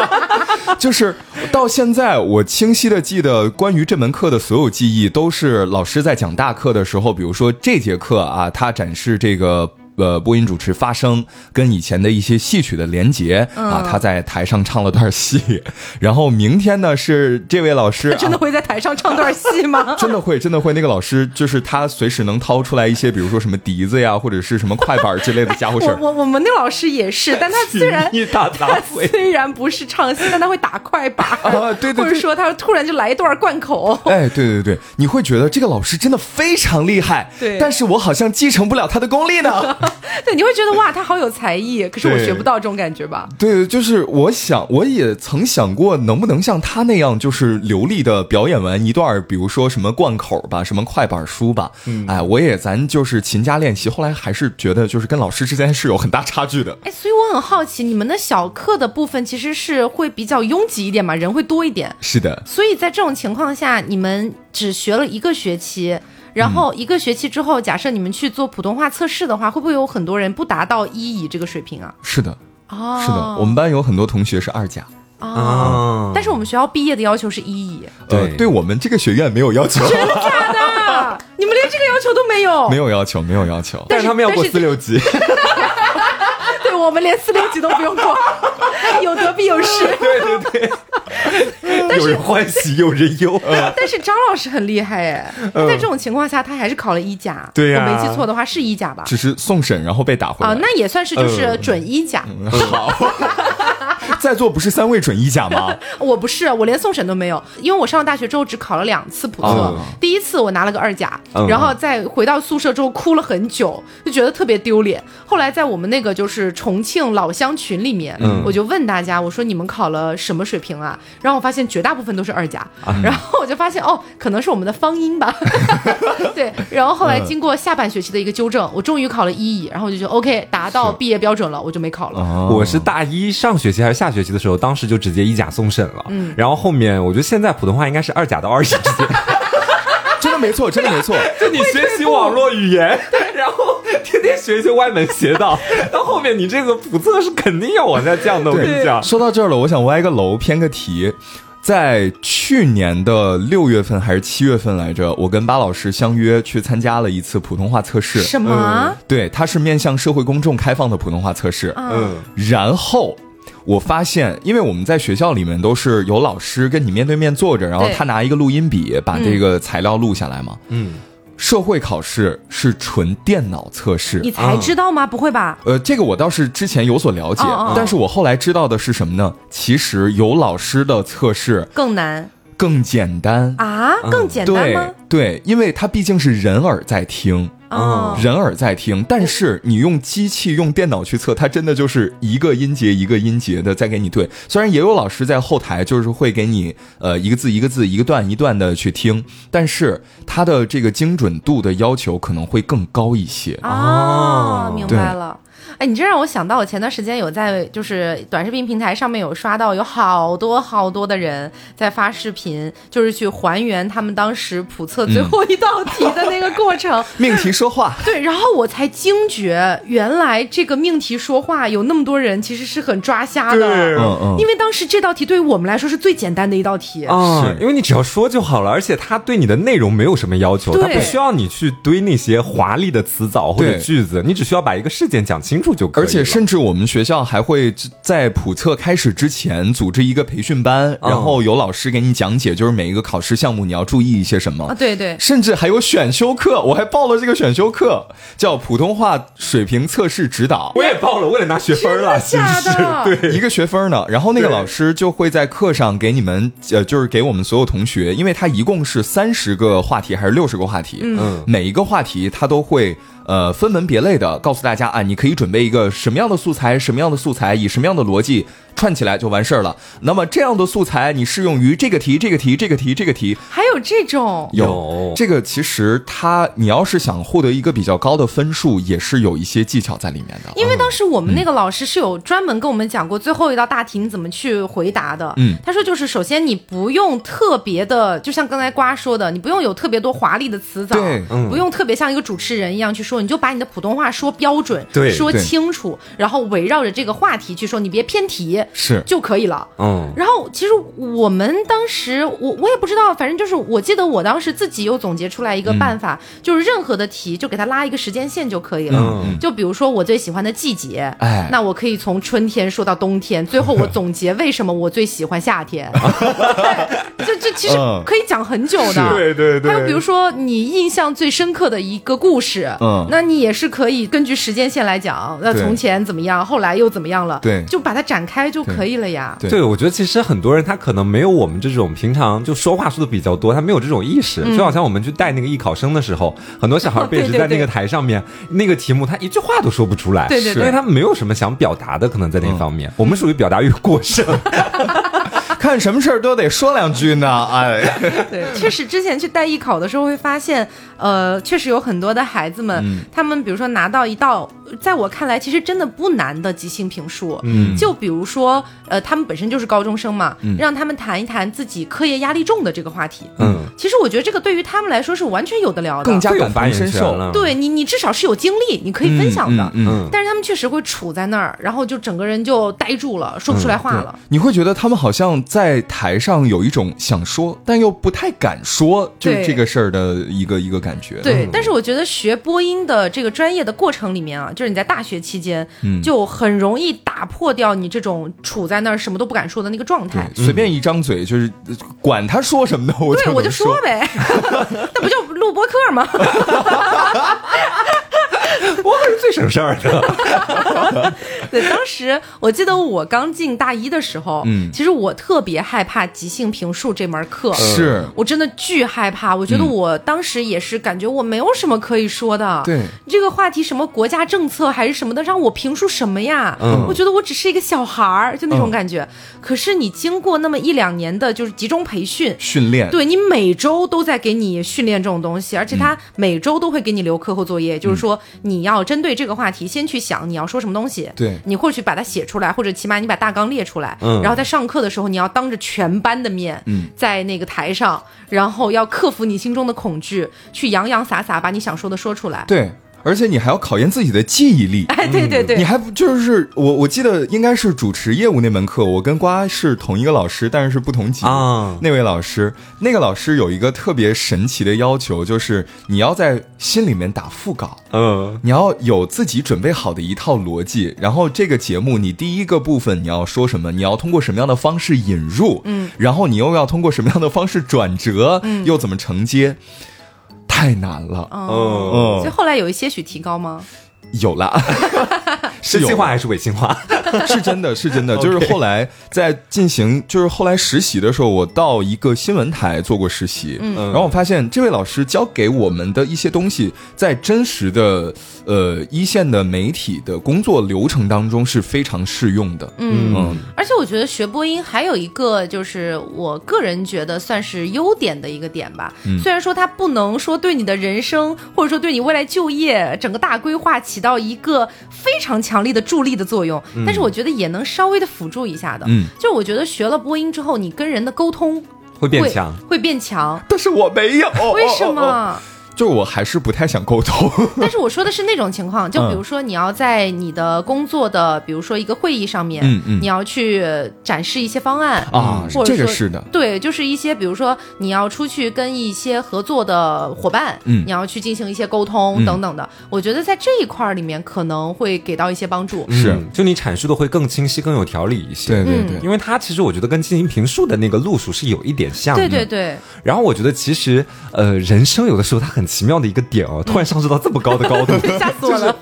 就是到现在，我清晰的记得关于这门课的所有记忆，都是老师在讲大课的时候，比如说这节课啊，他展示这个。呃，播音主持发声跟以前的一些戏曲的连结啊，他在台上唱了段戏，然后明天呢是这位老师 真的会在台上唱段戏吗？真的会，真的会。那个老师就是他，随时能掏出来一些，比如说什么笛子呀，或者是什么快板之类的家伙事儿。我我们那老师也是，但他虽然他虽然不是唱戏，但他会打快板啊，对对，或者说他突然就来一段贯口。哎，对对对，你会觉得这个老师真的非常厉害，对，但是我好像继承不了他的功力呢。对，你会觉得哇，他好有才艺，可是我学不到这种感觉吧？对，就是我想，我也曾想过，能不能像他那样，就是流利的表演完一段，比如说什么贯口吧，什么快板书吧。嗯，哎，我也咱就是勤加练习。后来还是觉得，就是跟老师之间是有很大差距的。哎，所以我很好奇，你们的小课的部分其实是会比较拥挤一点嘛，人会多一点。是的。所以在这种情况下，你们只学了一个学期。然后一个学期之后，假设你们去做普通话测试的话，会不会有很多人不达到一乙这个水平啊？是的，哦，是的，我们班有很多同学是二甲。哦，但是我们学校毕业的要求是一乙，对，对我们这个学院没有要求，真的假的？你们连这个要求都没有？没有要求，没有要求，但是他们要过四六级。我们连四六级都不用过，有得必有失。对对对，有人欢喜有人忧。但是张老师很厉害哎，在这种情况下，他还是考了一甲。对呀，我没记错的话是一甲吧？只是送审然后被打回来啊，那也算是就是准一甲。好。在座不是三位准一甲吗？我不是，我连送审都没有，因为我上了大学之后只考了两次普测。第一次我拿了个二甲，然后再回到宿舍之后哭了很久，就觉得特别丢脸。后来在我们那个就是重庆老乡群里面，我就问大家，我说你们考了什么水平啊？然后我发现绝大部分都是二甲，然后我就发现哦，可能是我们的方音吧。对，然后后来经过下半学期的一个纠正，我终于考了一乙，然后我就觉得 OK，达到毕业标准了，我就没考了。我是大一上学期还是下？学期的时候，当时就直接一甲送审了，嗯，然后后面我觉得现在普通话应该是二甲到二乙之间。没错，真的没错。就你学习网络语言，然后天天学一些歪门邪道，到后面你这个普测是肯定要往下降的。我跟你讲，说到这儿了，我想歪个楼，偏个题。在去年的六月份还是七月份来着，我跟巴老师相约去参加了一次普通话测试。什么？对，它是面向社会公众开放的普通话测试。嗯，然后我发现，因为我们在学校里面都是有老师跟你面对面坐着，然后他拿一个录音笔把这个材料录下来嘛。嗯。社会考试是纯电脑测试，你才知道吗？不会吧？呃，这个我倒是之前有所了解，但是我后来知道的是什么呢？其实有老师的测试更难。更简单啊，更简单吗？对，因为它毕竟是人耳在听，人耳在听。但是你用机器、用电脑去测，它真的就是一个音节一个音节的在给你对。虽然也有老师在后台，就是会给你呃一个字一个字、一个段一段的去听，但是它的这个精准度的要求可能会更高一些。哦，明白了。哎，你这让我想到，我前段时间有在就是短视频平台上面有刷到，有好多好多的人在发视频，就是去还原他们当时普测最后一道题的那个过程。命题说话。对，然后我才惊觉，原来这个命题说话有那么多人其实是很抓瞎的。嗯嗯。因为当时这道题对于我们来说是最简单的一道题。啊，因为你只要说就好了，而且他对你的内容没有什么要求，他不需要你去堆那些华丽的词藻或者句子，你只需要把一个事件讲清楚。而且甚至我们学校还会在普测开始之前组织一个培训班，然后有老师给你讲解，就是每一个考试项目你要注意一些什么。啊，对对。甚至还有选修课，我还报了这个选修课，叫普通话水平测试指导。我也报了，为了拿学分了，是对，一个学分呢。然后那个老师就会在课上给你们，呃，就是给我们所有同学，因为他一共是三十个话题还是六十个话题，嗯，每一个话题他都会。呃，分门别类的告诉大家啊，你可以准备一个什么样的素材，什么样的素材，以什么样的逻辑。串起来就完事儿了。那么这样的素材，你适用于这个题、这个题、这个题、这个题，还有这种有这个，其实它你要是想获得一个比较高的分数，也是有一些技巧在里面的。因为当时我们那个老师是有专门跟我们讲过最后一道大题你怎么去回答的。嗯，他说就是首先你不用特别的，就像刚才瓜说的，你不用有特别多华丽的词藻，对，不用特别像一个主持人一样去说，你就把你的普通话说标准，对，说清楚，然后围绕着这个话题去说，你别偏题。是就可以了，嗯。然后其实我们当时，我我也不知道，反正就是我记得我当时自己又总结出来一个办法，就是任何的题就给他拉一个时间线就可以了。嗯。就比如说我最喜欢的季节，哎，那我可以从春天说到冬天，最后我总结为什么我最喜欢夏天。就这其实可以讲很久的。对对对。还有比如说你印象最深刻的一个故事，嗯，那你也是可以根据时间线来讲，那从前怎么样，后来又怎么样了？对，就把它展开就可以。了呀，对，我觉得其实很多人他可能没有我们这种平常就说话说的比较多，他没有这种意识。就好像我们去带那个艺考生的时候，很多小孩 被置在那个台上面，那个题目他一句话都说不出来，对对，因为他没有什么想表达的，可能在那方面，我们属于表达欲过剩。看什么事儿都得说两句呢，哎，对，确实之前去带艺考的时候会发现，呃，确实有很多的孩子们，他们比如说拿到一道，在我看来其实真的不难的即兴评述，嗯，就比如说，呃，他们本身就是高中生嘛，让他们谈一谈自己课业压力重的这个话题，嗯，其实我觉得这个对于他们来说是完全有的聊的，更加感同身受了，对你，你至少是有经历，你可以分享的，嗯，但是他们确实会处在那儿，然后就整个人就呆住了，说不出来话了，你会觉得他们好像。在台上有一种想说但又不太敢说，就是这个事儿的一个一个感觉。对，但是我觉得学播音的这个专业的过程里面啊，就是你在大学期间，就很容易打破掉你这种处在那儿什么都不敢说的那个状态。随便一张嘴就是管他说什么的，我对我就说呗，那不就录播客吗？我可是最省事儿的。对，当时我记得我刚进大一的时候，嗯，其实我特别害怕即兴评述这门课，是我真的巨害怕。我觉得我当时也是感觉我没有什么可以说的。对，这个话题什么国家政策还是什么的，让我评述什么呀？嗯，我觉得我只是一个小孩儿，就那种感觉。可是你经过那么一两年的就是集中培训训练，对你每周都在给你训练这种东西，而且他每周都会给你留课后作业，就是说你要。要针对这个话题先去想你要说什么东西，对，你或许把它写出来，或者起码你把大纲列出来，嗯，然后在上课的时候你要当着全班的面，嗯，在那个台上，然后要克服你心中的恐惧，去洋洋洒洒把你想说的说出来，对。而且你还要考验自己的记忆力，哎，对对对，你还不就是我？我记得应该是主持业务那门课，我跟瓜是同一个老师，但是是不同级啊。那位老师，那个老师有一个特别神奇的要求，就是你要在心里面打腹稿，嗯，你要有自己准备好的一套逻辑，然后这个节目你第一个部分你要说什么，你要通过什么样的方式引入，嗯，然后你又要通过什么样的方式转折，嗯，又怎么承接？太难了，嗯，所以后来有一些许提高吗？有了。是真心话还是伪心话？是真的，是真的。就是后来在进行，就是后来实习的时候，我到一个新闻台做过实习，嗯，然后我发现这位老师教给我们的一些东西，在真实的呃一线的媒体的工作流程当中是非常适用的。嗯，而且我觉得学播音还有一个就是我个人觉得算是优点的一个点吧。虽然说它不能说对你的人生或者说对你未来就业整个大规划起到一个非常强。强力的助力的作用，但是我觉得也能稍微的辅助一下的。嗯，就我觉得学了播音之后，你跟人的沟通会变强，会变强。但是我没有，为什么？就我还是不太想沟通，但是我说的是那种情况，就比如说你要在你的工作的，比如说一个会议上面，嗯嗯，你要去展示一些方案啊，这个是的，对，就是一些比如说你要出去跟一些合作的伙伴，嗯，你要去进行一些沟通等等的，我觉得在这一块儿里面可能会给到一些帮助，是，就你阐述的会更清晰、更有条理一些，对对对，因为它其实我觉得跟进行评述的那个路数是有一点像，对对对，然后我觉得其实呃，人生有的时候它很很奇妙的一个点。突然上升到这么高的高度，吓死我了！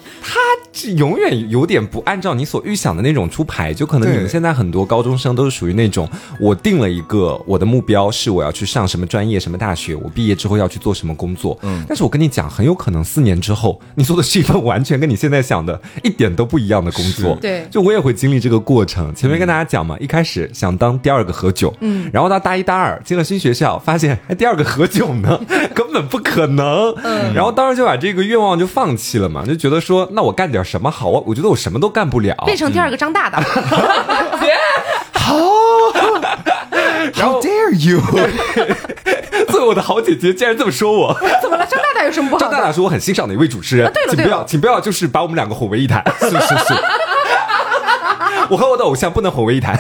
他永远有点不按照你所预想的那种出牌，就可能你们现在很多高中生都是属于那种，我定了一个我的目标是我要去上什么专业、什么大学，我毕业之后要去做什么工作。嗯，但是我跟你讲，很有可能四年之后，你做的是一份完全跟你现在想的一点都不一样的工作。对，就我也会经历这个过程。前面跟大家讲嘛，一开始想当第二个何炅，嗯，然后到大一、大二进了新学校，发现还第二个何炅呢，根本不可能。嗯，然后。当时就把这个愿望就放弃了嘛，就觉得说，那我干点什么好啊？我觉得我什么都干不了，变成第二个张大大。好，How dare you？作为我的好姐姐，竟然这么说我，怎么了？张大大有什么不好？张大大是我很欣赏的一位主持人。对了，请不要，请不要，就是把我们两个混为一谈。是是是，我和我的偶像不能混为一谈。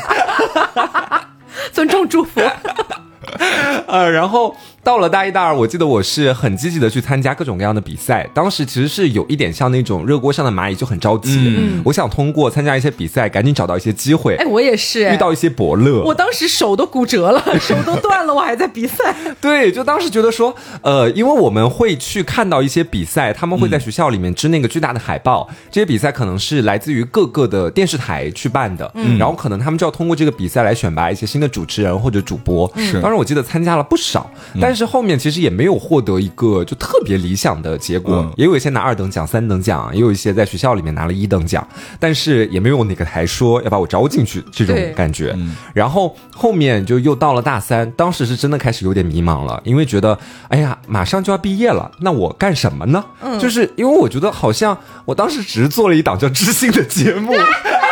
尊重祝福。呃，然后。到了大一、大二，我记得我是很积极的去参加各种各样的比赛。当时其实是有一点像那种热锅上的蚂蚁，就很着急。嗯，我想通过参加一些比赛，赶紧找到一些机会。哎，我也是遇到一些伯乐。我当时手都骨折了，手都断了，我还在比赛。对，就当时觉得说，呃，因为我们会去看到一些比赛，他们会在学校里面支那个巨大的海报。这些比赛可能是来自于各个的电视台去办的，嗯，然后可能他们就要通过这个比赛来选拔一些新的主持人或者主播。是，当时我记得参加了不少，但。但是后面其实也没有获得一个就特别理想的结果，也有一些拿二等奖、三等奖，也有一些在学校里面拿了一等奖，但是也没有哪个台说要把我招进去这种感觉。然后后面就又到了大三，当时是真的开始有点迷茫了，因为觉得哎呀，马上就要毕业了，那我干什么呢？就是因为我觉得好像我当时只是做了一档叫《知心》的节目。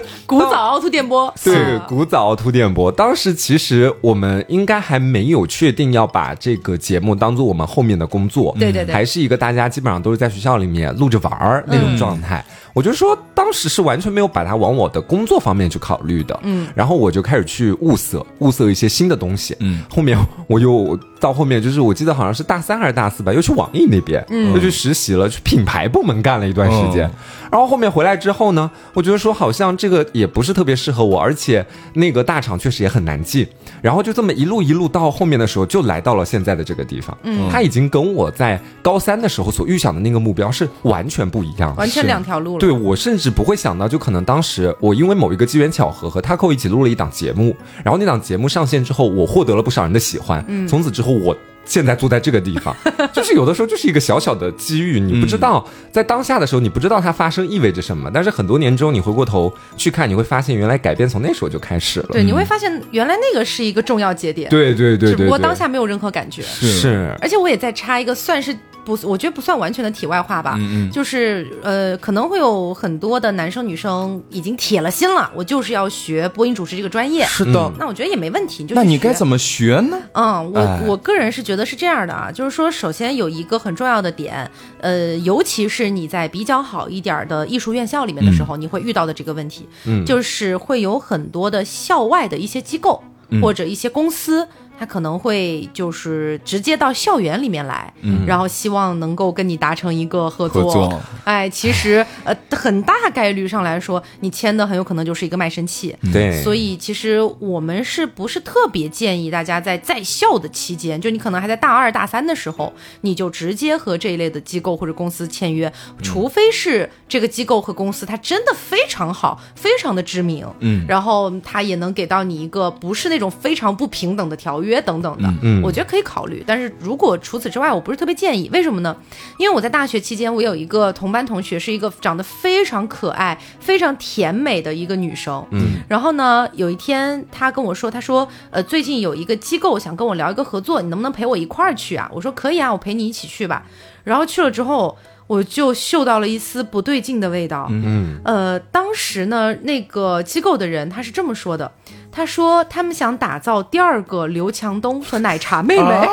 就是古早凹凸电波，对，古早凹凸电波。当时其实我们应该还没有确定要把这个节目当做我们后面的工作，对对对，还是一个大家基本上都是在学校里面录着玩儿那种状态。我就说，当时是完全没有把它往我的工作方面去考虑的。嗯，然后我就开始去物色，物色一些新的东西。嗯，后面我又到后面，就是我记得好像是大三还是大四吧，又去网易那边，嗯，又去实习了，去品牌部门干了一段时间。然后后面回来之后呢，我觉得说好像这个也不是特别适合我，而且那个大厂确实也很难进。然后就这么一路一路到后面的时候，就来到了现在的这个地方。嗯，他已经跟我在高三的时候所预想的那个目标是完全不一样，完全两条路了。对我甚至不会想到，就可能当时我因为某一个机缘巧合和 Taco 一起录了一档节目，然后那档节目上线之后，我获得了不少人的喜欢。嗯，从此之后我。现在坐在这个地方，就是有的时候就是一个小小的机遇，你不知道在当下的时候，你不知道它发生意味着什么，但是很多年之后，你回过头去看，你会发现原来改变从那时候就开始了。对，你会发现原来那个是一个重要节点。对对对，只不过当下没有任何感觉。是，而且我也在插一个，算是。不，我觉得不算完全的题外话吧。嗯嗯，就是呃，可能会有很多的男生女生已经铁了心了，我就是要学播音主持这个专业。是的，那我觉得也没问题。就那你该怎么学呢？嗯，我我个人是觉得是这样的啊，就是说，首先有一个很重要的点，呃，尤其是你在比较好一点的艺术院校里面的时候，你会遇到的这个问题，嗯，就是会有很多的校外的一些机构或者一些公司。他可能会就是直接到校园里面来，然后希望能够跟你达成一个合作。哎，其实呃，很大概率上来说，你签的很有可能就是一个卖身契。对，所以其实我们是不是特别建议大家在在校的期间，就你可能还在大二大三的时候，你就直接和这一类的机构或者公司签约，除非是这个机构和公司它真的非常好，非常的知名，嗯，然后它也能给到你一个不是那种非常不平等的条约。约等等的，嗯，我觉得可以考虑。但是如果除此之外，我不是特别建议。为什么呢？因为我在大学期间，我有一个同班同学，是一个长得非常可爱、非常甜美的一个女生。嗯，然后呢，有一天她跟我说，她说，呃，最近有一个机构想跟我聊一个合作，你能不能陪我一块儿去啊？我说可以啊，我陪你一起去吧。然后去了之后，我就嗅到了一丝不对劲的味道。嗯，呃，当时呢，那个机构的人他是这么说的。他说他们想打造第二个刘强东和奶茶妹妹，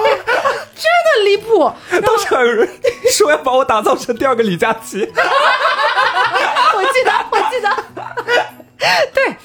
真的离谱。当时还有人说要把我打造成第二个李佳琦，我记得，我记得，对，就是。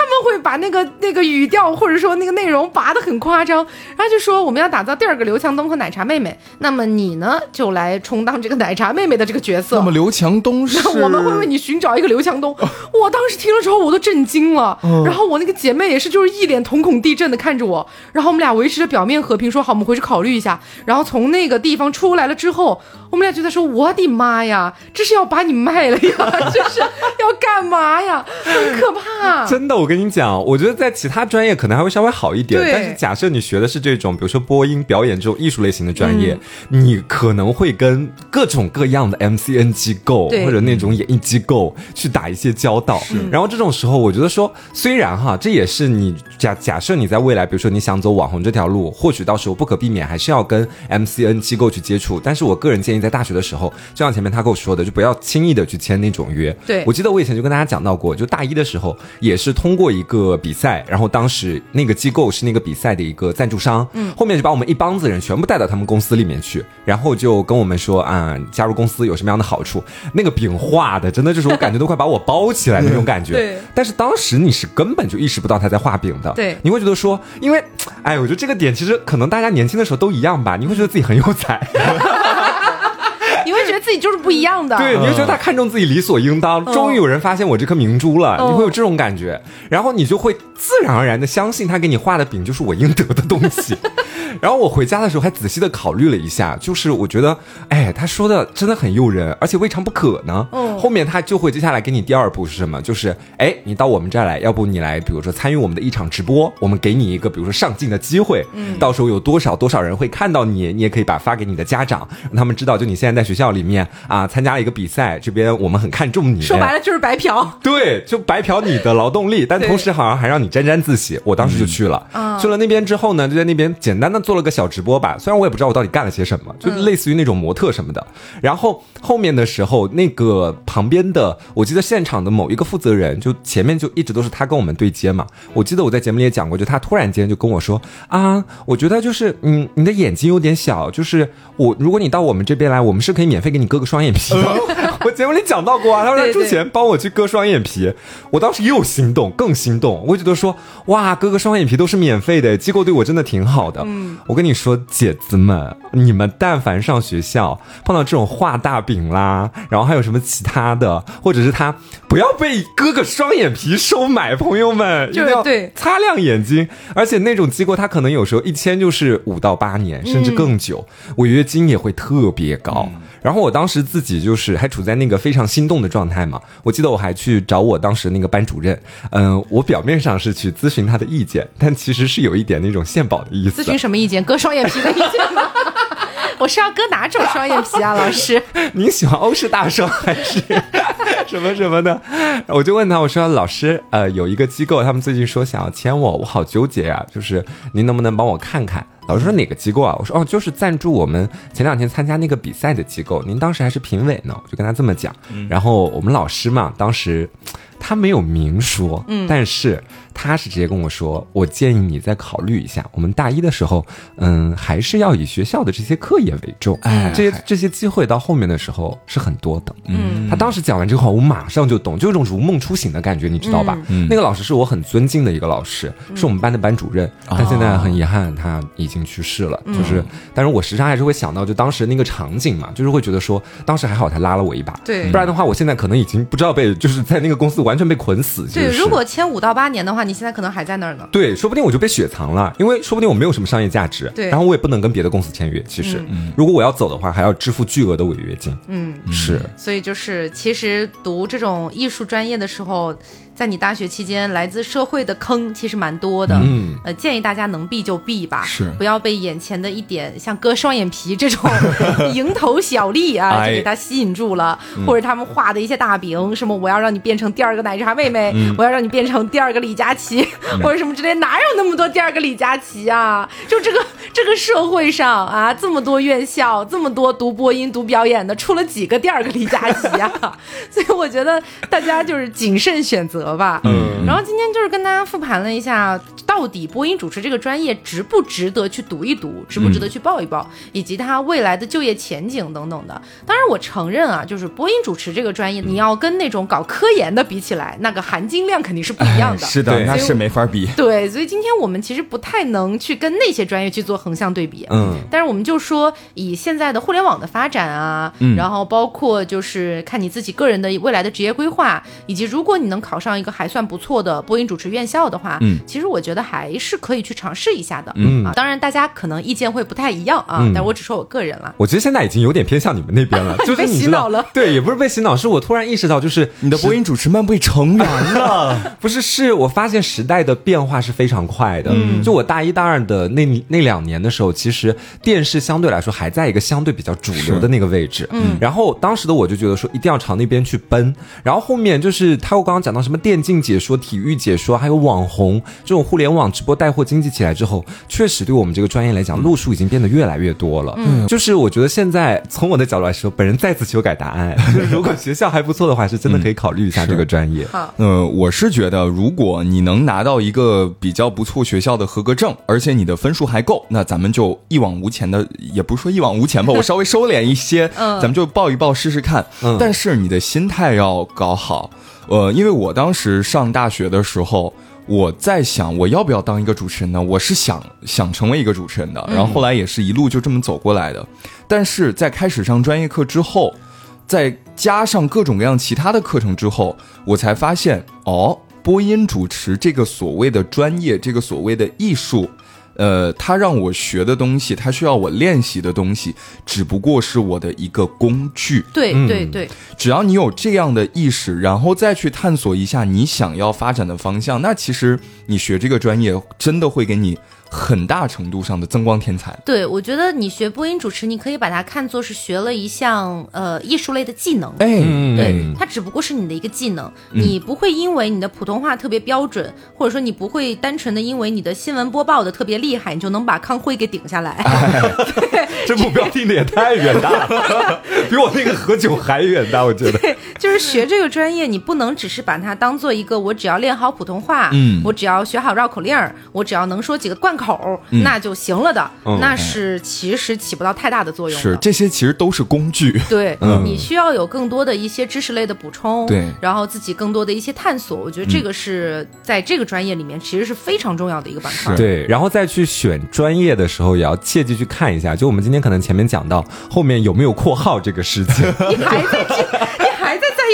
他们会把那个那个语调或者说那个内容拔得很夸张，然后就说我们要打造第二个刘强东和奶茶妹妹，那么你呢就来充当这个奶茶妹妹的这个角色。那么刘强东是？我们会为你寻找一个刘强东。我当时听了之后我都震惊了，然后我那个姐妹也是就是一脸瞳孔地震的看着我，然后我们俩维持着表面和平，说好我们回去考虑一下。然后从那个地方出来了之后，我们俩就在说我的妈呀，这是要把你卖了呀，这是要干嘛呀？很可怕，真的。我跟你讲，我觉得在其他专业可能还会稍微好一点，但是假设你学的是这种，比如说播音表演这种艺术类型的专业，你可能会跟各种各样的 MCN 机构或者那种演艺机构去打一些交道。然后这种时候，我觉得说，虽然哈，这也是你假假设你在未来，比如说你想走网红这条路，或许到时候不可避免还是要跟 MCN 机构去接触。但是我个人建议，在大学的时候，就像前面他跟我说的，就不要轻易的去签那种约。对我记得我以前就跟大家讲到过，就大一的时候也是通。通过一个比赛，然后当时那个机构是那个比赛的一个赞助商，嗯，后面就把我们一帮子人全部带到他们公司里面去，然后就跟我们说啊，加入公司有什么样的好处？那个饼画的真的就是我感觉都快把我包起来那种感觉。对，但是当时你是根本就意识不到他在画饼的。对，你会觉得说，因为，哎，我觉得这个点其实可能大家年轻的时候都一样吧，你会觉得自己很有才。自己就是不一样的，对，你就觉得他看中自己理所应当，终于有人发现我这颗明珠了，你会有这种感觉，然后你就会自然而然的相信他给你画的饼就是我应得的东西。然后我回家的时候还仔细的考虑了一下，就是我觉得，哎，他说的真的很诱人，而且未尝不可呢。嗯，后面他就会接下来给你第二步是什么？就是，哎，你到我们这儿来，要不你来，比如说参与我们的一场直播，我们给你一个比如说上镜的机会。嗯，到时候有多少多少人会看到你，你也可以把发给你的家长，让他们知道，就你现在在学校里面啊，参加了一个比赛，这边我们很看重你。说白了就是白嫖。对，就白嫖你的劳动力，但同时好像还让你沾沾自喜。我当时就去了，去了那边之后呢，就在那边简单的做了个小直播。吧，虽然我也不知道我到底干了些什么，就类似于那种模特什么的。然后后面的时候，那个旁边的，我记得现场的某一个负责人，就前面就一直都是他跟我们对接嘛。我记得我在节目里也讲过，就他突然间就跟我说啊，我觉得就是嗯，你的眼睛有点小，就是我如果你到我们这边来，我们是可以免费给你割个双眼皮的。我节目里讲到过啊，他说出钱帮我去割双眼皮，我当时又心动，更心动。我觉得说哇，割个双眼皮都是免费的，机构对我真的挺好的。嗯，我跟你说。姐子们，你们但凡上学校碰到这种画大饼啦，然后还有什么其他的，或者是他不要被哥哥双眼皮收买，朋友们就是对擦亮眼睛。而且那种机构，他可能有时候一签就是五到八年，甚至更久，违约金也会特别高。然后我当时自己就是还处在那个非常心动的状态嘛，我记得我还去找我当时那个班主任，嗯，我表面上是去咨询他的意见，但其实是有一点那种献宝的意思。咨询什么意见？割双眼皮的意见吗？我是要割哪种双眼皮啊，老师？您喜欢欧式大双还是 什么什么的？我就问他，我说老师，呃，有一个机构，他们最近说想要签我，我好纠结啊，就是您能不能帮我看看？老师说哪个机构啊？我说哦，就是赞助我们前两天参加那个比赛的机构。您当时还是评委呢，我就跟他这么讲。然后我们老师嘛，当时他没有明说，嗯，但是。他是直接跟我说，我建议你再考虑一下，我们大一的时候，嗯，还是要以学校的这些课业为重。哎，这些这些机会到后面的时候是很多的。嗯，他当时讲完这个话，我马上就懂，就有种如梦初醒的感觉，你知道吧？嗯，那个老师是我很尊敬的一个老师，是我们班的班主任，但现在很遗憾他已经去世了。就是，但是我时常还是会想到，就当时那个场景嘛，就是会觉得说，当时还好他拉了我一把，对，不然的话，我现在可能已经不知道被就是在那个公司完全被捆死。对，如果签五到八年的话，你现在可能还在那儿呢。对，说不定我就被雪藏了，因为说不定我没有什么商业价值。对，然后我也不能跟别的公司签约。其实，如果我要走的话，还要支付巨额的违约金。嗯，是。所以就是，其实读这种艺术专业的时候。在你大学期间，来自社会的坑其实蛮多的，嗯，呃，建议大家能避就避吧，是，不要被眼前的一点像割双眼皮这种 蝇头小利啊，就给他吸引住了，或者他们画的一些大饼，什么我要让你变成第二个奶茶妹妹，我要让你变成第二个李佳琦，或者什么之类，哪有那么多第二个李佳琦啊？就这个这个社会上啊，这么多院校，这么多读播音、读表演的，出了几个第二个李佳琦啊？所以我觉得大家就是谨慎选择。吧，嗯，然后今天就是跟大家复盘了一下，到底播音主持这个专业值不值得去读一读，值不值得去报一报，以及它未来的就业前景等等的。当然，我承认啊，就是播音主持这个专业，你要跟那种搞科研的比起来，那个含金量肯定是不一样的。是的，那是没法比。对，所以今天我们其实不太能去跟那些专业去做横向对比。嗯，但是我们就说，以现在的互联网的发展啊，然后包括就是看你自己个人的未来的职业规划，以及如果你能考上。一个还算不错的播音主持院校的话，嗯，其实我觉得还是可以去尝试一下的，嗯啊，当然大家可能意见会不太一样啊，但我只说我个人了。我觉得现在已经有点偏向你们那边了，就是被洗脑了。对，也不是被洗脑，是我突然意识到，就是你的播音主持慢被成员 了。不是，是我发现时代的变化是非常快的。嗯，就我大一、大二的那那两年的时候，其实电视相对来说还在一个相对比较主流的那个位置。嗯，然后当时的我就觉得说一定要朝那边去奔。然后后面就是他又刚刚讲到什么电。电竞解说、体育解说，还有网红这种互联网直播带货经济起来之后，确实对我们这个专业来讲，路数已经变得越来越多了。嗯，就是我觉得现在从我的角度来说，本人再次修改答案，就是如果学校还不错的话，是真的可以考虑一下这个专业。好，嗯，我是觉得，如果你能拿到一个比较不错学校的合格证，而且你的分数还够，那咱们就一往无前的，也不是说一往无前吧，我稍微收敛一些，嗯，咱们就报一报试试看。嗯，但是你的心态要搞好。呃，因为我当时上大学的时候，我在想我要不要当一个主持人呢？我是想想成为一个主持人的，然后后来也是一路就这么走过来的。但是在开始上专业课之后，再加上各种各样其他的课程之后，我才发现哦，播音主持这个所谓的专业，这个所谓的艺术。呃，他让我学的东西，他需要我练习的东西，只不过是我的一个工具。对对对，只要你有这样的意识，然后再去探索一下你想要发展的方向，那其实你学这个专业真的会给你。很大程度上的增光添彩。对，我觉得你学播音主持，你可以把它看作是学了一项呃艺术类的技能。哎，对，它只不过是你的一个技能，你不会因为你的普通话特别标准，或者说你不会单纯的因为你的新闻播报的特别厉害，你就能把康辉给顶下来。这目标定的也太远大了，比我那个何炅还远大，我觉得。对，就是学这个专业，你不能只是把它当做一个我只要练好普通话，嗯，我只要学好绕口令儿，我只要能说几个贯。口那就行了的，那是其实起不到太大的作用。是这些其实都是工具。对，你需要有更多的一些知识类的补充，对，然后自己更多的一些探索。我觉得这个是在这个专业里面其实是非常重要的一个板块。对，然后再去选专业的时候，也要切记去看一下。就我们今天可能前面讲到后面有没有括号这个事情。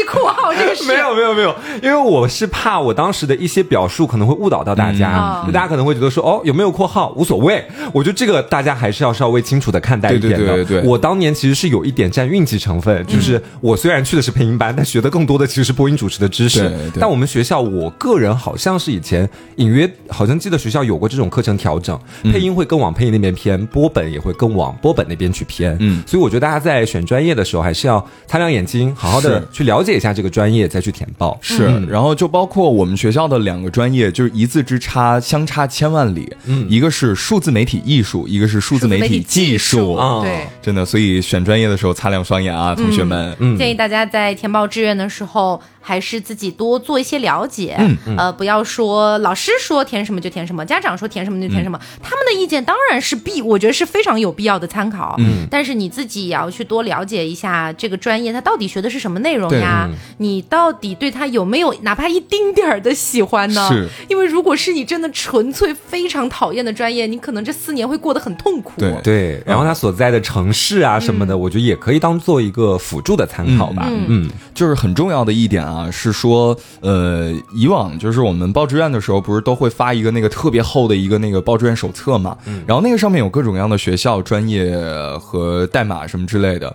意括号这个 事？没有没有没有，因为我是怕我当时的一些表述可能会误导到大家，大家可能会觉得说哦有没有。括号无所谓，我觉得这个大家还是要稍微清楚的看待一点的。对对对对，我当年其实是有一点占运气成分，就是我虽然去的是配音班，但学的更多的其实是播音主持的知识。但我们学校，我个人好像是以前隐约好像记得学校有过这种课程调整，配音会更往配音那边偏，播本也会更往播本那边去偏。嗯，所以我觉得大家在选专业的时候，还是要擦亮眼睛，好好的去了解。解一下这个专业再去填报。是，然后就包括我们学校的两个专业，就是一字之差，相差千万里。嗯，一个是数字媒体艺术，一个是数字媒体技术啊。对，真的，所以选专业的时候擦亮双眼啊，同学们。嗯，建议大家在填报志愿的时候。还是自己多做一些了解，呃，不要说老师说填什么就填什么，家长说填什么就填什么，他们的意见当然是必，我觉得是非常有必要的参考。嗯，但是你自己也要去多了解一下这个专业，它到底学的是什么内容呀？你到底对它有没有哪怕一丁点儿的喜欢呢？是，因为如果是你真的纯粹非常讨厌的专业，你可能这四年会过得很痛苦。对对，然后他所在的城市啊什么的，我觉得也可以当做一个辅助的参考吧。嗯，就是很重要的一点啊，是说。呃，以往就是我们报志愿的时候，不是都会发一个那个特别厚的一个那个报志愿手册嘛？嗯，然后那个上面有各种各样的学校、专业和代码什么之类的。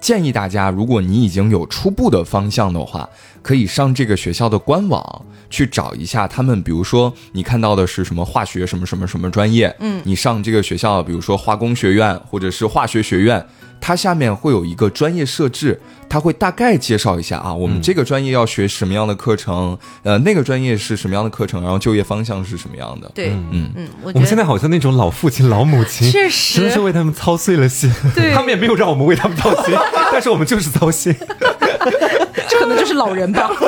建议大家，如果你已经有初步的方向的话，可以上这个学校的官网去找一下他们。比如说，你看到的是什么化学什么什么什么专业？嗯，你上这个学校，比如说化工学院或者是化学学院。它下面会有一个专业设置，它会大概介绍一下啊，我们这个专业要学什么样的课程，呃，那个专业是什么样的课程，然后就业方向是什么样的。对，嗯嗯，我们现在好像那种老父亲、老母亲，确实真的是为他们操碎了心。对，他们也没有让我们为他们操心，但是我们就是操心。这可能就是老人吧。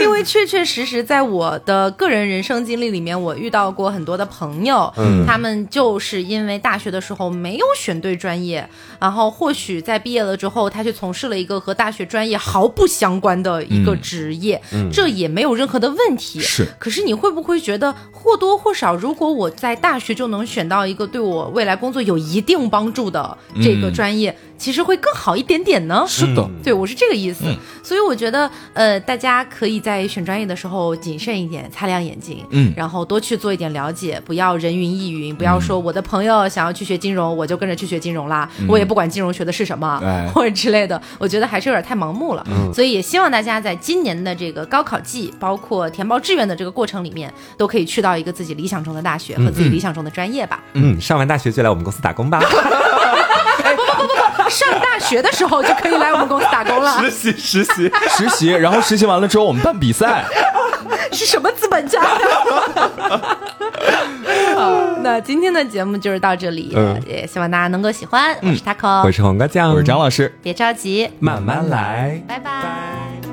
因为确确实实，在我的个人人生经历里面，我遇到过很多的朋友，嗯，他们就是因为大学的时候没有选对专业，然后或许在毕业了之后，他去从事了一个和大学专业毫不相关的一个职业，这也没有任何的问题。是，可是你会不会觉得或多或少，如果我在大学就能选到一个对我未来工作有一定帮助的这个专业？其实会更好一点点呢。是的，对我是这个意思。所以我觉得，呃，大家可以在选专业的时候谨慎一点，擦亮眼睛，嗯，然后多去做一点了解，不要人云亦云，不要说我的朋友想要去学金融，我就跟着去学金融啦，我也不管金融学的是什么或者之类的。我觉得还是有点太盲目了。所以也希望大家在今年的这个高考季，包括填报志愿的这个过程里面，都可以去到一个自己理想中的大学和自己理想中的专业吧。嗯，上完大学就来我们公司打工吧。上大学的时候就可以来我们公司打工了。实习实习实习，然后实习完了之后我们办比赛。是什么资本家？好，那今天的节目就是到这里，也希望大家能够喜欢。我是 taco，我是黄瓜酱，我是张老师。别着急，慢慢来。拜拜。